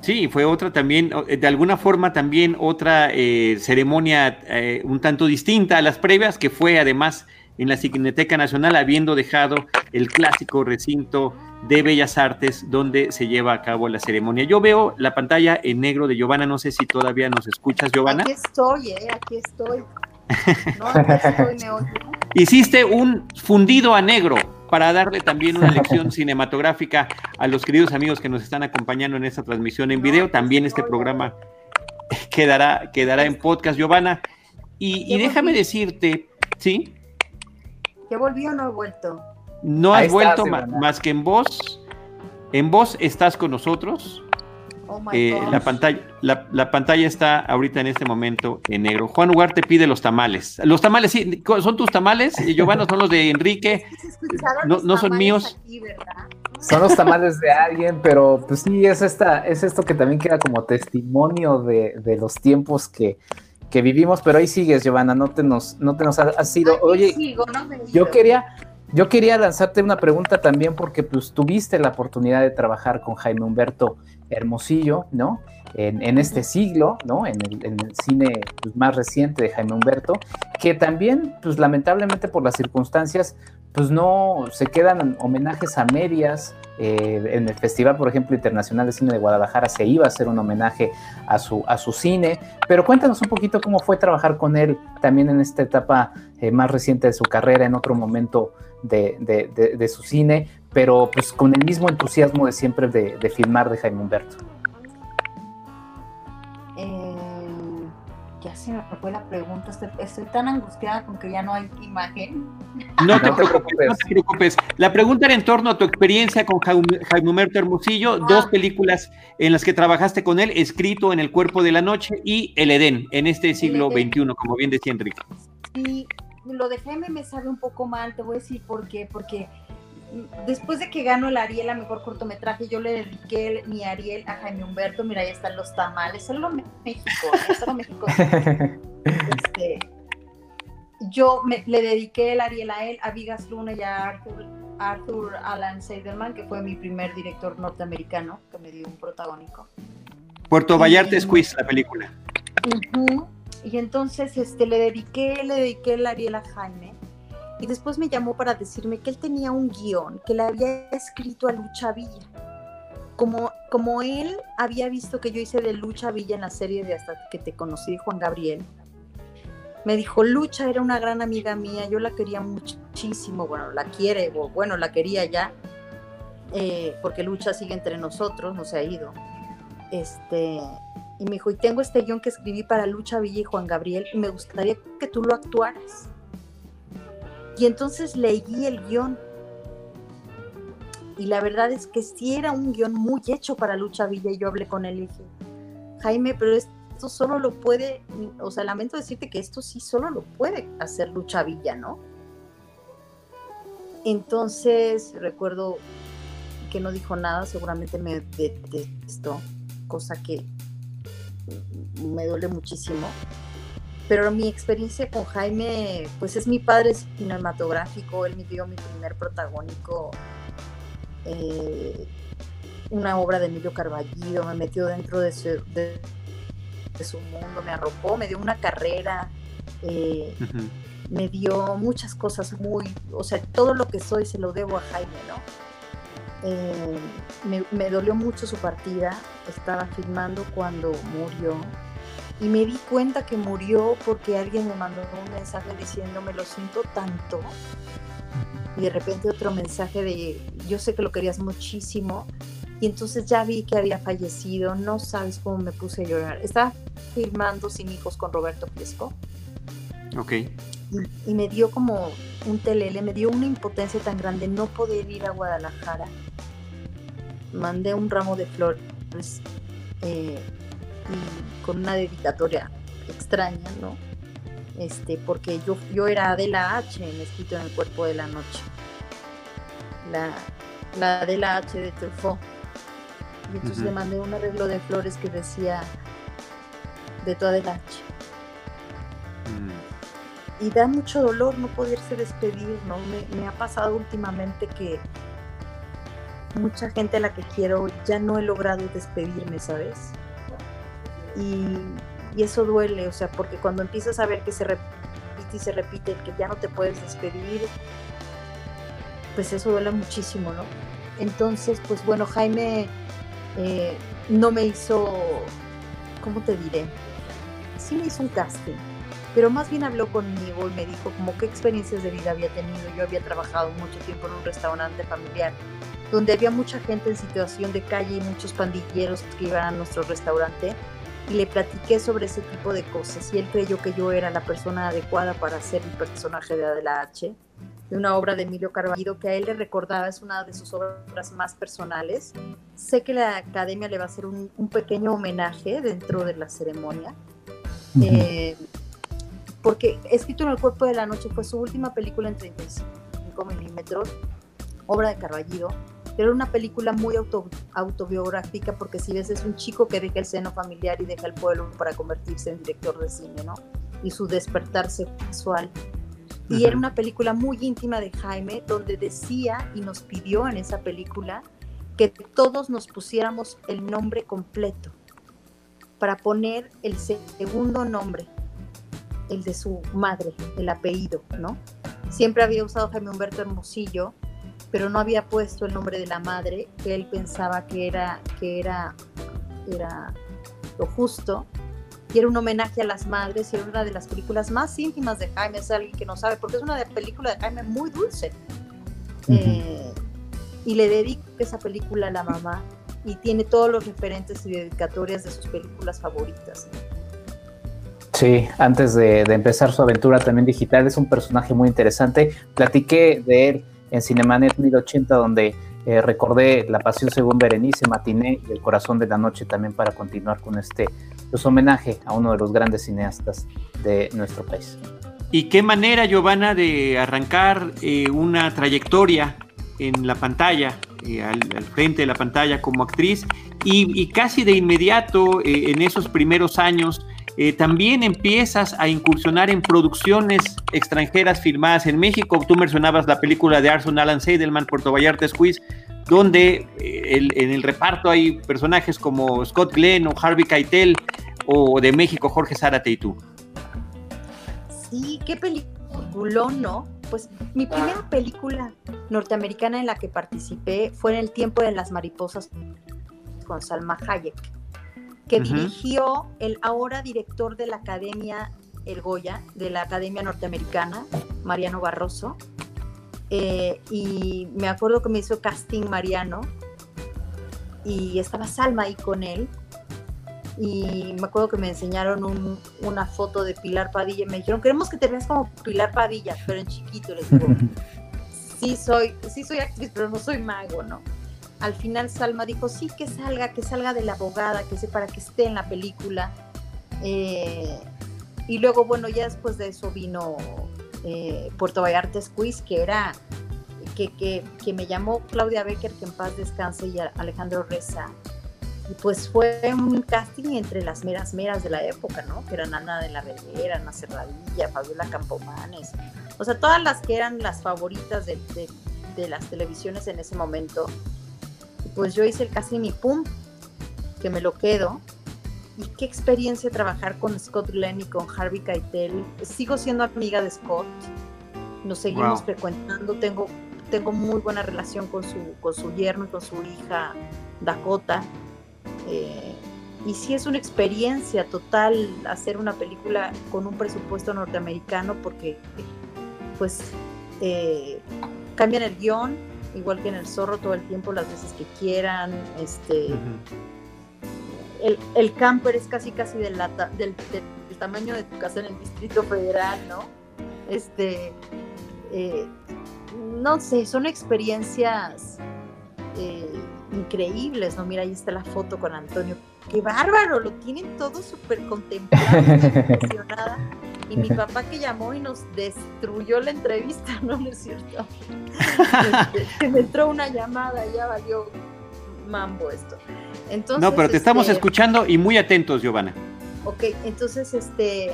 Sí, fue otra también, de alguna forma también otra eh, ceremonia eh, un tanto distinta a las previas, que fue además en la Cineteca Nacional, habiendo dejado el clásico recinto de Bellas Artes donde se lleva a cabo la ceremonia. Yo veo la pantalla en negro de Giovanna, no sé si todavía nos escuchas, Giovanna. Aquí estoy, eh, aquí estoy. [LAUGHS] No, aquí estoy, Hiciste un fundido a negro para darle también una lección cinematográfica a los queridos amigos que nos están acompañando en esta transmisión en video. También este programa [LAUGHS] quedará, quedará en podcast, Giovanna. Y, y déjame decirte, ¿sí? ¿Ya volvió o no he vuelto? No has vuelto más que en voz. En voz estás con nosotros. Oh eh, la, pantalla, la, pantalla está ahorita en este momento en negro. Juan Ugarte pide los tamales. Los tamales, sí, son tus tamales, Giovanna, son los de Enrique. [LAUGHS] No, son míos. son los tamales de alguien, pero pues sí, es, esta, es esto que también queda como testimonio de, de los tiempos que, que vivimos, pero ahí sigues, Giovanna, no te nos, no te nos has, sido. Oye, yo quería, yo quería lanzarte una pregunta también porque pues tuviste la oportunidad de trabajar con Jaime Humberto Hermosillo, ¿no? En, este siglo, ¿no? En el, cine pues, más reciente de Jaime Humberto, que también, pues lamentablemente por las circunstancias, pues no se quedan homenajes a medias. Eh, en el Festival, por ejemplo, Internacional de Cine de Guadalajara se iba a hacer un homenaje a su, a su cine, pero cuéntanos un poquito cómo fue trabajar con él también en esta etapa eh, más reciente de su carrera, en otro momento de, su cine, pero pues con el mismo entusiasmo de siempre de, filmar de Jaime Humberto. Se me fue la pregunta. Estoy, tan angustiada con que ya no hay imagen. No te, preocupes, no te preocupes. La pregunta era en torno a tu experiencia con Jaime, Jaime Hermosillo, ah. dos películas en las que trabajaste con él, escrito en El Cuerpo de la Noche y El Edén, en este siglo XXI, como bien decía Enrique. Sí, lo de Jaime me sabe un poco mal, te voy a decir por qué, porque después de que ganó el Ariel a mejor cortometraje, yo le dediqué mi Ariel a Jaime Humberto. Mira, ahí están los tamales. Solo México, solo México. [LAUGHS] Este, yo le dediqué el Ariel a él, a Vigas Luna y a Arthur, Arthur Alan Seidelman, que fue mi primer director norteamericano, que me dio un protagónico. Puerto Vallarta es quiz, la película. Y entonces este, le dediqué, le dediqué el Ariel a Jaime y después me llamó para decirme que él tenía un guion que le había escrito a Lucha Villa. Como, como él había visto que yo hice de Lucha Villa en la serie de Hasta que te conocí, Juan Gabriel, me dijo, Lucha era una gran amiga mía, yo la quería muchísimo, bueno, la quiere, bueno, la quería ya, eh, porque Lucha sigue entre nosotros, no se ha ido. Este, y me dijo, y tengo este guion que escribí para Lucha Villa y Juan Gabriel, y me gustaría que tú lo actuaras. Y entonces leí el guion. Y la verdad es que sí era un guion muy hecho para Lucha Villa. Y yo hablé con él y dije, Jaime, pero esto solo lo puede, o sea, lamento decirte que esto sí solo lo puede hacer Lucha Villa, ¿no? Entonces recuerdo que no dijo nada, seguramente me detestó, cosa que me duele muchísimo pero mi experiencia con Jaime, pues es mi padre cinematográfico, él me dio mi primer protagónico, eh, una obra de Emilio Carballido, me metió dentro de su, de, su mundo, me arropó, me dio una carrera, eh, me dio muchas cosas muy, o sea, todo lo que soy se lo debo a Jaime, ¿no? Eh, me, me dolió mucho su partida, estaba filmando cuando murió y me di cuenta que murió porque alguien me mandó un mensaje diciéndome lo siento tanto y de repente otro mensaje de yo sé que lo querías muchísimo y entonces ya vi que había fallecido, no sabes cómo me puse a llorar. Estaba filmando Sin Hijos con Roberto Fresco. Ok. Y, me dio como un telele, me dio una impotencia tan grande no poder ir a Guadalajara. Mandé un ramo de flores eh, y con una dedicatoria extraña, ¿no? Este, porque yo, yo era Adela H en escrito en el cuerpo de la noche. La, la Adela H de Truffaut. Y entonces le mandé un arreglo de flores que decía de tu Adela H. Mm. Y da mucho dolor no poderse despedir, ¿no? Me, me ha pasado últimamente que mucha gente a la que quiero ya no he logrado despedirme, ¿sabes? Y, eso duele, o sea, porque cuando empiezas a ver que se repite y se repite, que ya no te puedes despedir, pues eso duele muchísimo, ¿no? Entonces, pues bueno, Jaime eh, no me hizo, ¿cómo te diré? Sí me hizo un casting, pero más bien habló conmigo y me dijo como qué experiencias de vida había tenido. Yo había trabajado mucho tiempo en un restaurante familiar donde había mucha gente en situación de calle y muchos pandilleros que iban a nuestro restaurante y le platiqué sobre ese tipo de cosas y él creyó que yo era la persona adecuada para ser el personaje de Adela H, de una obra de Emilio Carballo que a él le recordaba, es una de sus obras más personales. Sé que la academia le va a hacer un, pequeño homenaje dentro de la ceremonia. Eh, porque Escrito en el cuerpo de la noche fue su última película en 35 milímetros, obra de Carballo pero una película muy autobiográfica porque si ves es un chico que deja el seno familiar y deja el pueblo para convertirse en director de cine, ¿no? Y su despertar sexual. Y era una película muy íntima de Jaime donde decía y nos pidió en esa película que todos nos pusiéramos el nombre completo para poner el segundo nombre, el de su madre, el apellido, ¿no? Siempre había usado Jaime Humberto Hermosillo pero no había puesto el nombre de la madre, que él pensaba que era, que era, era lo justo. Y era un homenaje a las madres y era una de las películas más íntimas de Jaime, es alguien que no sabe, porque es una película de Jaime muy dulce. Eh, y le dedico esa película a la mamá y tiene todos los referentes y dedicatorias de sus películas favoritas. Sí, antes de, empezar su aventura también digital, es un personaje muy interesante. Platiqué de él en Cinemanet 1080, donde eh, recordé La Pasión según Berenice, Matiné y El Corazón de la Noche también para continuar con este pues, homenaje a uno de los grandes cineastas de nuestro país. Y qué manera, Giovanna, de arrancar eh, una trayectoria en la pantalla, eh, al, frente de la pantalla como actriz, y, casi de inmediato, en esos primeros años, también empiezas a incursionar en producciones extranjeras filmadas en México. Tú mencionabas la película de Arson Alan Seidelman, Puerto Vallarta Squeeze, donde eh, en el reparto hay personajes como Scott Glenn o Harvey Keitel o de México Jorge Zárate y tú. Sí, qué película, ¿no? Pues mi primera película norteamericana en la que participé fue en El tiempo de las mariposas con Salma Hayek, que dirigió el ahora director de la Academia El Goya, de la Academia Norteamericana, Mariano Barroso, eh, y me acuerdo que me hizo casting Mariano y estaba Salma ahí con él. Y me acuerdo que me enseñaron una foto de Pilar Padilla y me dijeron, queremos que te veas como Pilar Padilla, pero en chiquito. Les digo, [LAUGHS] sí soy, sí soy actriz, pero no soy mago, ¿no? Al final Salma dijo, sí, que salga, que salga de la abogada, que sea para que esté en la película. Eh, y luego, bueno, ya después de eso vino eh, Puerto Vallarta Squeeze, que era, que, que, me llamó Claudia Becker, que en paz descanse, y Alejandro Reza. Y pues fue un casting entre las meras meras de la época, ¿no? Que eran Ana de la Rivera, Ana Cerradilla, Fabiola Campomanes. O sea, todas las que eran las favoritas de, de, las televisiones en ese momento. Pues yo hice el casting y pum, que me lo quedo y qué experiencia trabajar con Scott Glenn y con Harvey Keitel. Sigo siendo amiga de Scott, nos seguimos frecuentando, tengo, tengo muy buena relación con su, con su yerno y con su hija Dakota. Eh, y sí es una experiencia total hacer una película con un presupuesto norteamericano porque pues eh, cambian el guion, igual que en El Zorro todo el tiempo, las veces que quieran. Este, el, camper es casi casi del, del, tamaño de tu casa en el Distrito Federal, ¿no? Este, eh, no sé, son experiencias eh, increíbles, ¿no? Mira, ahí está la foto con Antonio. ¡Qué bárbaro! Lo tienen todo súper contemplado, [LAUGHS] emocionada. Y mi [LAUGHS] papá que llamó y nos destruyó la entrevista, [LAUGHS] ¿no? ¿No es cierto? [LAUGHS] Este, me entró una llamada, ya valió mambo esto. Entonces, no, pero te estamos este, escuchando y muy atentos, Giovanna. Ok, entonces, este,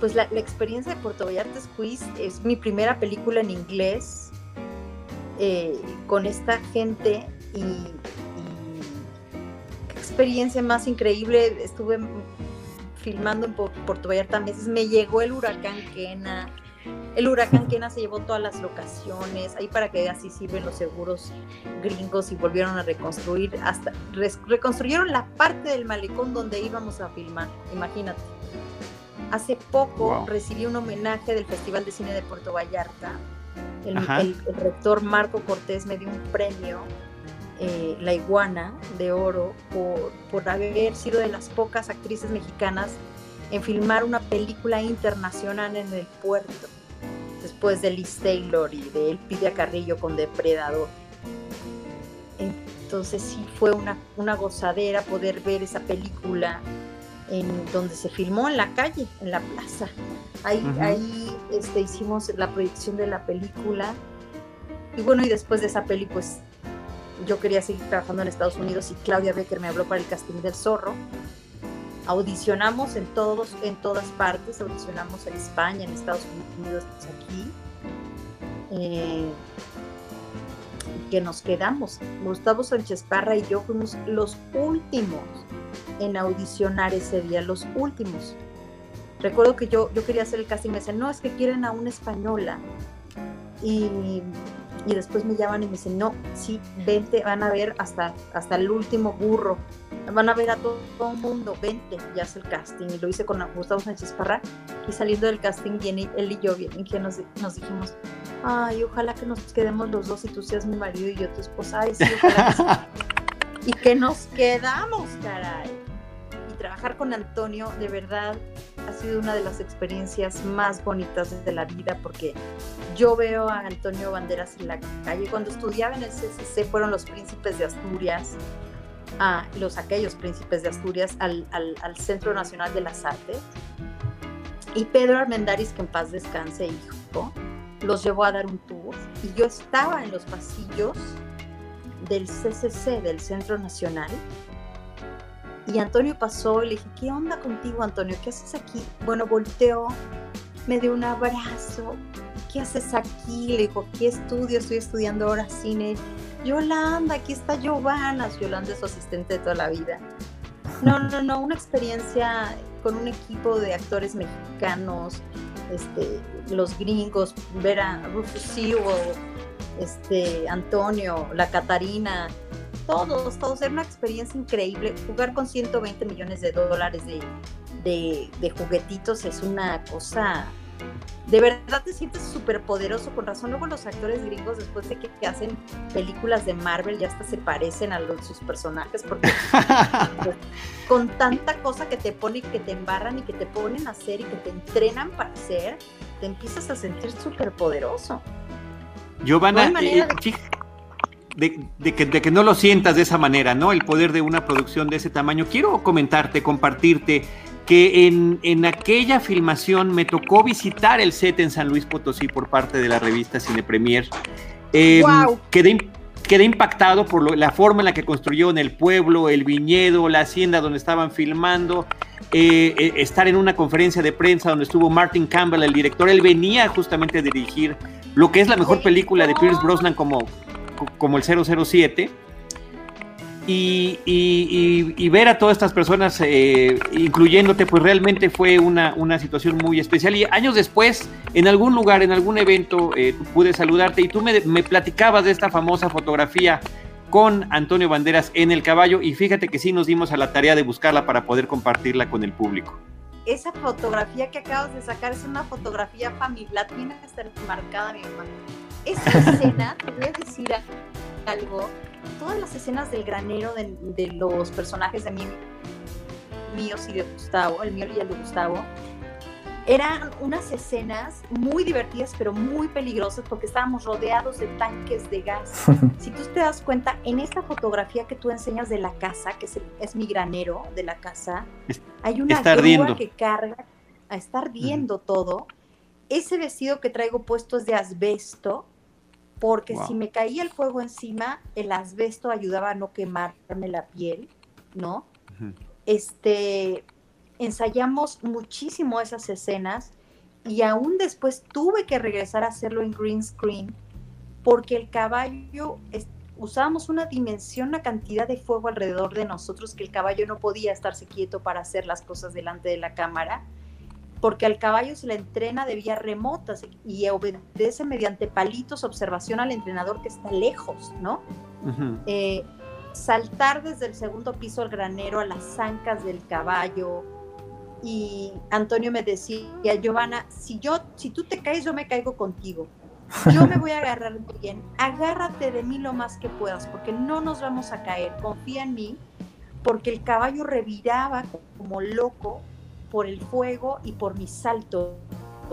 pues la, experiencia de Puerto Vallarta Squeeze es mi primera película en inglés eh, con esta gente y, qué experiencia más increíble. Estuve filmando en Puerto Vallarta meses, me llegó el huracán Kena el huracán Kena se llevó todas las locaciones, ahí para que así sirven los seguros gringos y volvieron a reconstruir, hasta reconstruyeron la parte del malecón donde íbamos a filmar, imagínate. Hace poco recibí un homenaje del Festival de Cine de Puerto Vallarta. El, rector Marco Cortés me dio un premio, eh, la iguana de oro, por, por haber sido de las pocas actrices mexicanas en filmar una película internacional en el puerto, después de Liz Taylor y de Elpidia Carrillo con Depredador. Entonces sí fue una, una gozadera poder ver esa película en donde se filmó en la calle, en la plaza. Ahí, ahí este, hicimos la proyección de la película. Y bueno, y después de esa peli, pues yo quería seguir trabajando en Estados Unidos y Claudia Becker me habló para el casting del zorro audicionamos en todos, en todas partes, audicionamos en España, en Estados Unidos, aquí, eh, que nos quedamos. Gustavo Sánchez Parra y yo fuimos los últimos en audicionar ese día, los últimos. Recuerdo que yo, yo quería hacer el casting y me decían, no, es que quieren a una española. Y y después me llaman y me dicen, no, sí, vente, van a ver hasta, hasta el último burro, van a ver a todo, el mundo, vente, ya hace el casting. Y lo hice con Gustavo Sánchez Parra y saliendo del casting viene él y yo, bien, que nos, nos dijimos, ay, ojalá que nos quedemos los dos y tú seas mi marido y yo tu esposa, ay, sí, ojalá [LAUGHS] y que nos quedamos, caray. Trabajar con Antonio de verdad ha sido una de las experiencias más bonitas de la vida porque yo veo a Antonio Banderas en la calle. Cuando estudiaba en el CCC fueron los príncipes de Asturias, a los aquellos príncipes de Asturias al, al Centro Nacional de las Artes. Y Pedro Armendáriz, que en paz descanse, hijo, los llevó a dar un tour y yo estaba en los pasillos del CCC, del Centro Nacional, y Antonio pasó y le dije, ¿qué onda contigo, Antonio? ¿Qué haces aquí? Bueno, volteó, me dio un abrazo. ¿Qué haces aquí? Le dijo, ¿qué estudio? Estoy estudiando ahora cine. Yolanda, aquí está Giovanna. Yolanda es su asistente de toda la vida. No, no, no, una experiencia con un equipo de actores mexicanos, este, los gringos, ver a Rufus Sewell, este, Antonio, la Catarina, todos, todos. Era una experiencia increíble. Jugar con 120 millones de dólares de, de, juguetitos es una cosa de verdad te sientes súper poderoso, con razón luego los actores gringos después de que, hacen películas de Marvel ya hasta se parecen a los, sus personajes porque [LAUGHS] pues, con tanta cosa que te ponen, que te embarran y que te ponen a hacer y que te entrenan para hacer, te empiezas a sentir súper poderoso. Giovanna, eh, de, que, no lo sientas de esa manera, ¿no? El poder de una producción de ese tamaño. Quiero comentarte, compartirte que en, aquella filmación me tocó visitar el set en San Luis Potosí por parte de la revista Cine Premier. wow. Em, quedé, impactado por la forma en la que construyó en el pueblo, el viñedo, la hacienda donde estaban filmando. Eh, eh, estar en una conferencia de prensa donde estuvo Martin Campbell, el director, él venía justamente a dirigir lo que es la mejor película de Pierce Brosnan como, como el 007. Y, y, ver a todas estas personas, eh, incluyéndote, pues realmente fue una, una, situación muy especial. Y años después, en algún lugar, en algún evento, eh, pude saludarte y tú me, me, platicabas de esta famosa fotografía con Antonio Banderas en el caballo y fíjate que sí nos dimos a la tarea de buscarla para poder compartirla con el público. Esa fotografía que acabas de sacar es una fotografía familiar, tiene que estar marcada, mi hermano esa escena, te voy a decir algo, todas las escenas del granero de, los personajes de mí, míos y de Gustavo, el mío y el de Gustavo, eran unas escenas muy divertidas pero muy peligrosas porque estábamos rodeados de tanques de gas. [LAUGHS] si tú te das cuenta, en esta fotografía que tú enseñas de la casa, que es, mi granero de la casa, hay una grúa que carga a estar viendo todo. Ese vestido que traigo puesto es de asbesto porque si me caía el fuego encima, el asbesto ayudaba a no quemarme la piel, ¿no? Este, ensayamos muchísimo esas escenas y aún después tuve que regresar a hacerlo en green screen porque el caballo, usábamos una dimensión, una cantidad de fuego alrededor de nosotros que el caballo no podía estarse quieto para hacer las cosas delante de la cámara porque al caballo se le entrena de vía remota y obedece mediante palitos observación al entrenador que está lejos, ¿no? Eh, saltar desde el segundo piso al granero a las ancas del caballo. Y Antonio me decía, Giovanna, si, yo, si tú te caes, yo me caigo contigo. Yo me voy a agarrar bien. Agárrate de mí lo más que puedas, porque no nos vamos a caer. Confía en mí, porque el caballo reviraba como loco por el fuego y por mi salto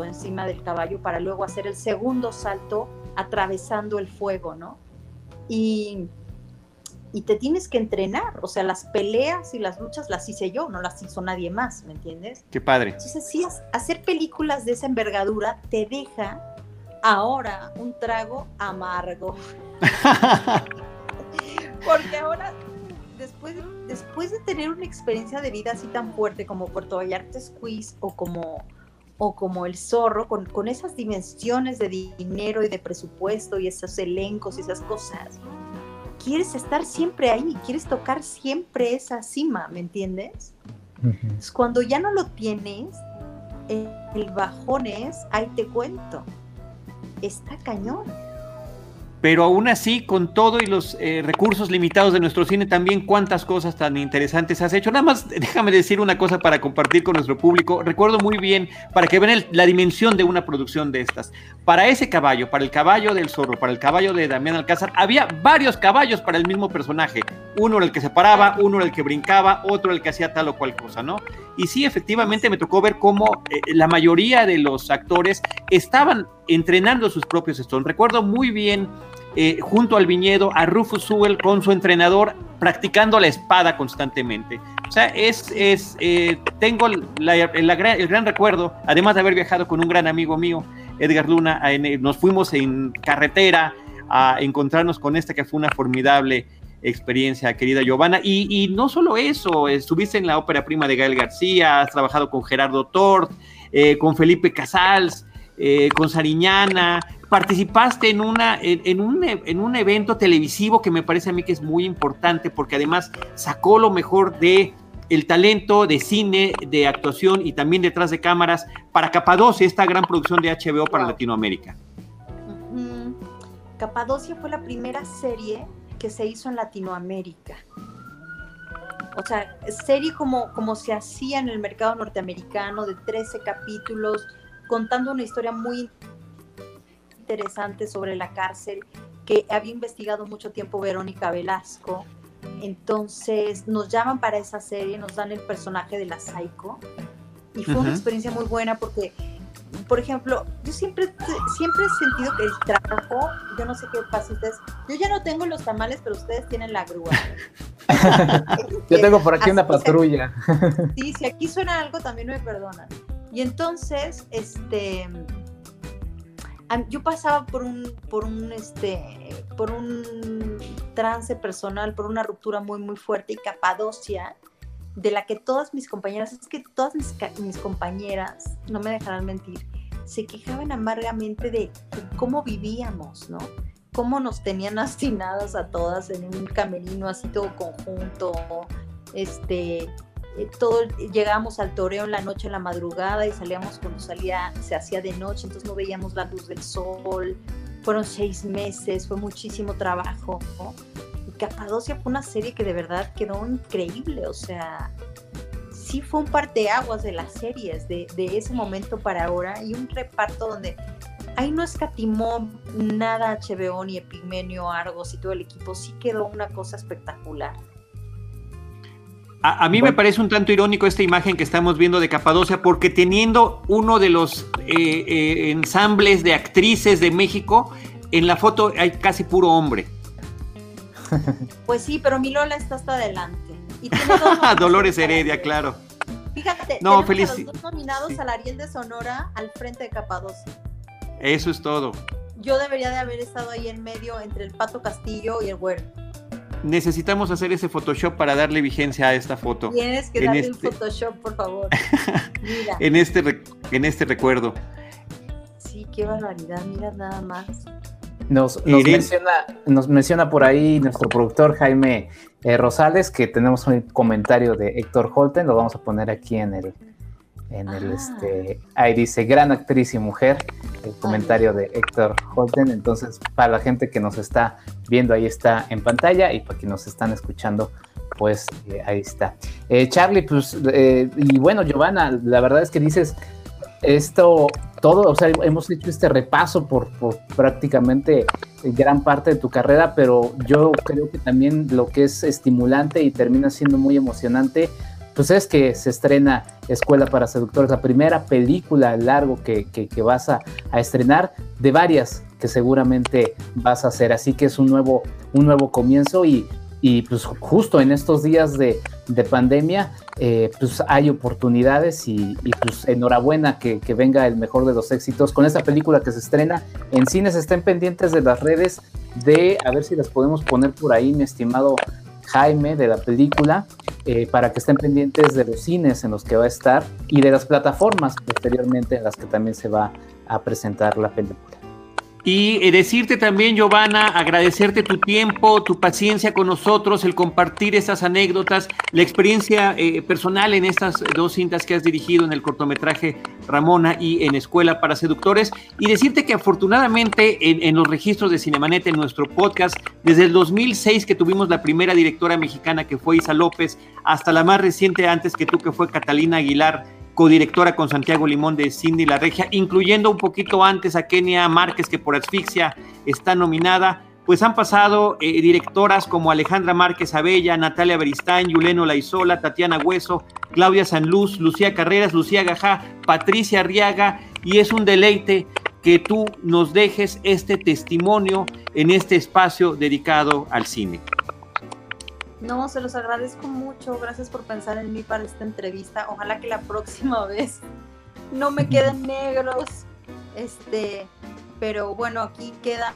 encima del caballo para luego hacer el segundo salto atravesando el fuego, ¿no? Y, y te tienes que entrenar, o sea, las peleas y las luchas las hice yo, no las hizo nadie más, ¿me entiendes? Qué padre. Entonces, sí, hacer películas de esa envergadura te deja ahora un trago amargo. [LAUGHS] Porque ahora después, después de tener una experiencia de vida así tan fuerte como Puerto Vallarta Squeeze o como, o como El Zorro, con, con esas dimensiones de dinero y de presupuesto y esos elencos y esas cosas, quieres estar siempre ahí, quieres tocar siempre esa cima, ¿me entiendes? Cuando ya no lo tienes, el bajón es, ahí te cuento, está cañón. Pero aún así, con todo y los eh, recursos limitados de nuestro cine, también cuántas cosas tan interesantes has hecho. Nada más déjame decir una cosa para compartir con nuestro público. Recuerdo muy bien, para que vean la dimensión de una producción de estas. Para ese caballo, para el caballo del zorro, para el caballo de Damián Alcázar, había varios caballos para el mismo personaje. Uno era el que se paraba, uno era el que brincaba, otro el que hacía tal o cual cosa, ¿no? Y sí, efectivamente me tocó ver cómo eh, la mayoría de los actores estaban entrenando sus propios stones. Recuerdo muy bien eh, junto al viñedo a Rufus Sewell con su entrenador practicando la espada constantemente. O sea, es, es eh, tengo el gran recuerdo, además de haber viajado con un gran amigo mío, Edgar Luna, nos fuimos en carretera a encontrarnos con esta que fue una formidable experiencia, querida Giovanna. Y, no solo eso, estuviste en la ópera prima de Gael García, has trabajado con Gerardo Tort, eh, con Felipe Casals, eh, con Sariñana, participaste en, una, en, un, en un evento televisivo que me parece a mí que es muy importante porque además sacó lo mejor de el talento de cine, de actuación y también detrás de cámaras para Capadocia, esta gran producción de HBO para Latinoamérica. Capadocia fue la primera serie que se hizo en Latinoamérica. O sea, serie como, como se hacía en el mercado norteamericano, de 13 capítulos, contando una historia muy interesante sobre la cárcel que había investigado mucho tiempo Verónica Velasco. Entonces nos llaman para esa serie, nos dan el personaje de la Psycho y fue una experiencia muy buena porque por ejemplo, yo siempre, siempre he sentido que el trabajo, yo no sé qué pasa ustedes, yo ya no tengo los tamales, pero ustedes tienen la grúa. [LAUGHS] yo tengo por aquí una patrulla. sí, si aquí suena algo también me perdonan. Y entonces, este, yo pasaba por un, por un, este, por un trance personal, por una ruptura muy, muy fuerte y Capadocia de la que todas mis compañeras, es que todas mis, compañeras, no me dejarán mentir, se quejaban amargamente de cómo vivíamos, ¿no? Cómo nos tenían [LAUGHS] hastinadas a todas en un camerino así todo conjunto, este, eh, todo, llegábamos al toreo en la noche, en la madrugada y salíamos cuando salía, se hacía de noche, entonces no veíamos la luz del sol. Fueron seis meses, fue muchísimo trabajo. ¿no? Capadocia fue una serie que de verdad quedó increíble, o sea, sí fue un parteaguas de las series de, de ese momento para ahora y un reparto donde ahí no escatimó nada HBO ni Epigmenio, Argos y todo el equipo, sí quedó una cosa espectacular. A, mí me parece un tanto irónico esta imagen que estamos viendo de Capadocia, porque teniendo uno de los eh, eh, ensambles de actrices de México, en la foto hay casi puro hombre. [LAUGHS] Pues sí, pero mi Lola está hasta adelante. Y [LAUGHS] Dolores Heredia, claro. Fíjate, no, feliz... los dos nominados al Ariel de Sonora al frente de Capadocia. Eso es todo. Yo debería de haber estado ahí en medio entre el Pato Castillo y el Güero. Necesitamos hacer ese Photoshop para darle vigencia a esta foto. Tienes que darle un este Photoshop, por favor. [LAUGHS] Mira. en, este, en este recuerdo. Sí, qué barbaridad, mira nada más. Nos, menciona, nos menciona por ahí nuestro productor Jaime eh, Rosales que tenemos un comentario de Héctor Holten, lo vamos a poner aquí en el, en el ah. este, ahí dice gran actriz y mujer, el comentario de Héctor Holten, entonces para la gente que nos está viendo ahí está en pantalla y para quienes nos están escuchando pues eh, ahí está. Eh, Charlie, pues y bueno Giovanna, la verdad es que dices esto todo, o sea, hemos hecho este repaso por, prácticamente gran parte de tu carrera, pero yo creo que también lo que es estimulante y termina siendo muy emocionante, pues es que se estrena Escuela para Seductores, la primera película largo que, vas a, a, estrenar, de varias que seguramente vas a hacer, así que es un nuevo, un nuevo comienzo y y pues justo en estos días de, pandemia, eh, pues hay oportunidades y, pues enhorabuena que, venga el mejor de los éxitos con esta película que se estrena en cines. Estén pendientes de las redes de, a ver si las podemos poner por ahí, mi estimado Jaime, de la película, eh, para que estén pendientes de los cines en los que va a estar y de las plataformas posteriormente en las que también se va a presentar la película. Y eh, decirte también, Giovanna, agradecerte tu tiempo, tu paciencia con nosotros, el compartir estas anécdotas, la experiencia eh, personal en estas dos cintas que has dirigido en el cortometraje Ramona y en Escuela para Seductores. Y decirte que afortunadamente en, en los registros de Cinemanet, en nuestro podcast, desde el 2006 que tuvimos la primera directora mexicana que fue Isa López, hasta la más reciente antes que tú que fue Catalina Aguilar, codirectora con Santiago Limón de Cindy La Regia, incluyendo un poquito antes a Kenia Márquez, que por asfixia está nominada. Pues han pasado eh, directoras como Alejandra Márquez Abella, Natalia Beristain, Yuleno Laizola, Tatiana Hueso, Claudia Sanluz, Lucía Carreras, Lucía Gajá, Patricia Arriaga, y es un deleite que tú nos dejes este testimonio en este espacio dedicado al cine. No, se los agradezco mucho. Gracias por pensar en mí para esta entrevista. Ojalá que la próxima [LAUGHS] vez no me queden negros. Este, pero bueno, aquí queda,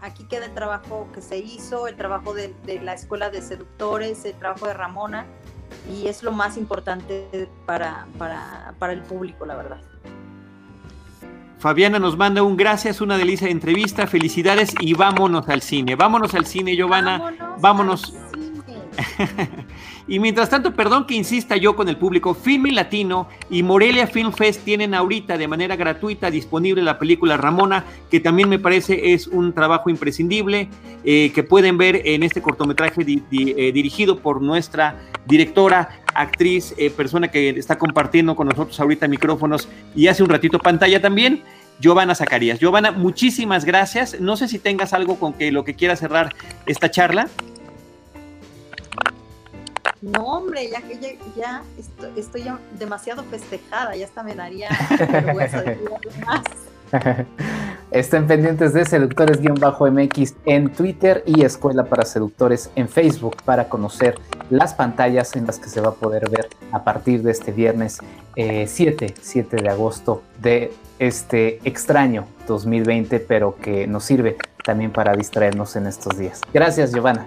aquí queda el trabajo que se hizo, el trabajo de, la escuela de seductores, el trabajo de Ramona, y es lo más importante para, para, el público, la verdad. Fabiana nos manda un gracias, una delicia de entrevista, felicidades y vámonos al cine. Vámonos al cine, Giovanna. Vámonos. [LAUGHS] y mientras tanto, perdón que insista yo con el público, Filmi Latino y Morelia Film Fest tienen ahorita de manera gratuita disponible la película Ramona, que también me parece es un trabajo imprescindible, eh, que pueden ver en este cortometraje eh, dirigido por nuestra directora, actriz, eh, persona que está compartiendo con nosotros ahorita micrófonos y hace un ratito pantalla también. Giovanna Zacarías. Giovanna, muchísimas gracias. No sé si tengas algo con que lo que quiera cerrar esta charla. No, hombre, ya que ya, estoy, demasiado festejada, ya hasta me daría vergüenza de [LAUGHS] más. Estén pendientes de Seductores-MX en Twitter y Escuela para Seductores en Facebook para conocer las pantallas en las que se va a poder ver a partir de este viernes 7, eh, 7 de agosto de este extraño 2020, pero que nos sirve también para distraernos en estos días. Gracias, Giovanna.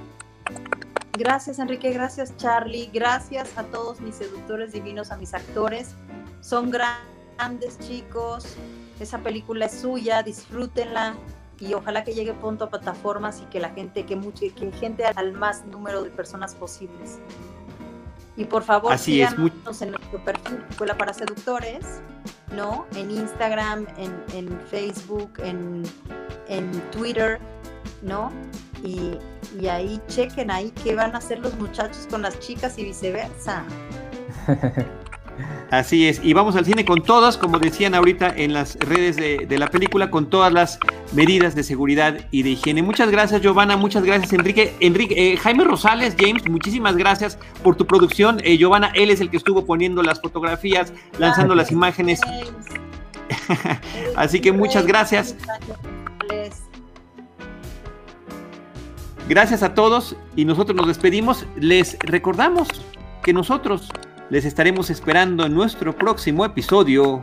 Gracias Enrique, gracias Charlie, gracias a todos mis seductores divinos, a mis actores. Son grandes chicos, esa película es suya, disfrútenla y ojalá que llegue pronto a plataformas y que la gente, que, mucha, que gente al más número de personas posibles. Y por favor, Así es, en nuestro perfil Escuela para Seductores, ¿no? En Instagram, en, Facebook, en, en Twitter, ¿no? Y, ahí chequen ahí qué van a hacer los muchachos con las chicas y viceversa. [LAUGHS] Así es, y vamos al cine con todas, como decían ahorita en las redes de, la película, con todas las medidas de seguridad y de higiene. Muchas gracias, Giovanna, muchas gracias, Enrique. Enrique eh, Jaime Rosales, James, muchísimas gracias por tu producción. Eh, Giovanna, él es el que estuvo poniendo las fotografías, lanzando las imágenes. [LAUGHS] Así que muchas gracias. Gracias a todos y nosotros nos despedimos. Les recordamos que nosotros les estaremos esperando en nuestro próximo episodio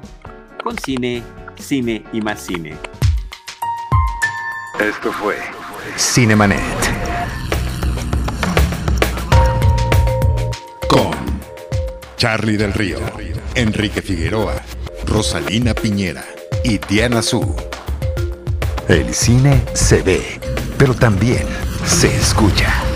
con cine, cine y más cine. Esto fue Cinemanet. Con Charlie del Río, Enrique Figueroa, Rosalina Piñera y Diana Su. El cine se ve, pero también se escucha.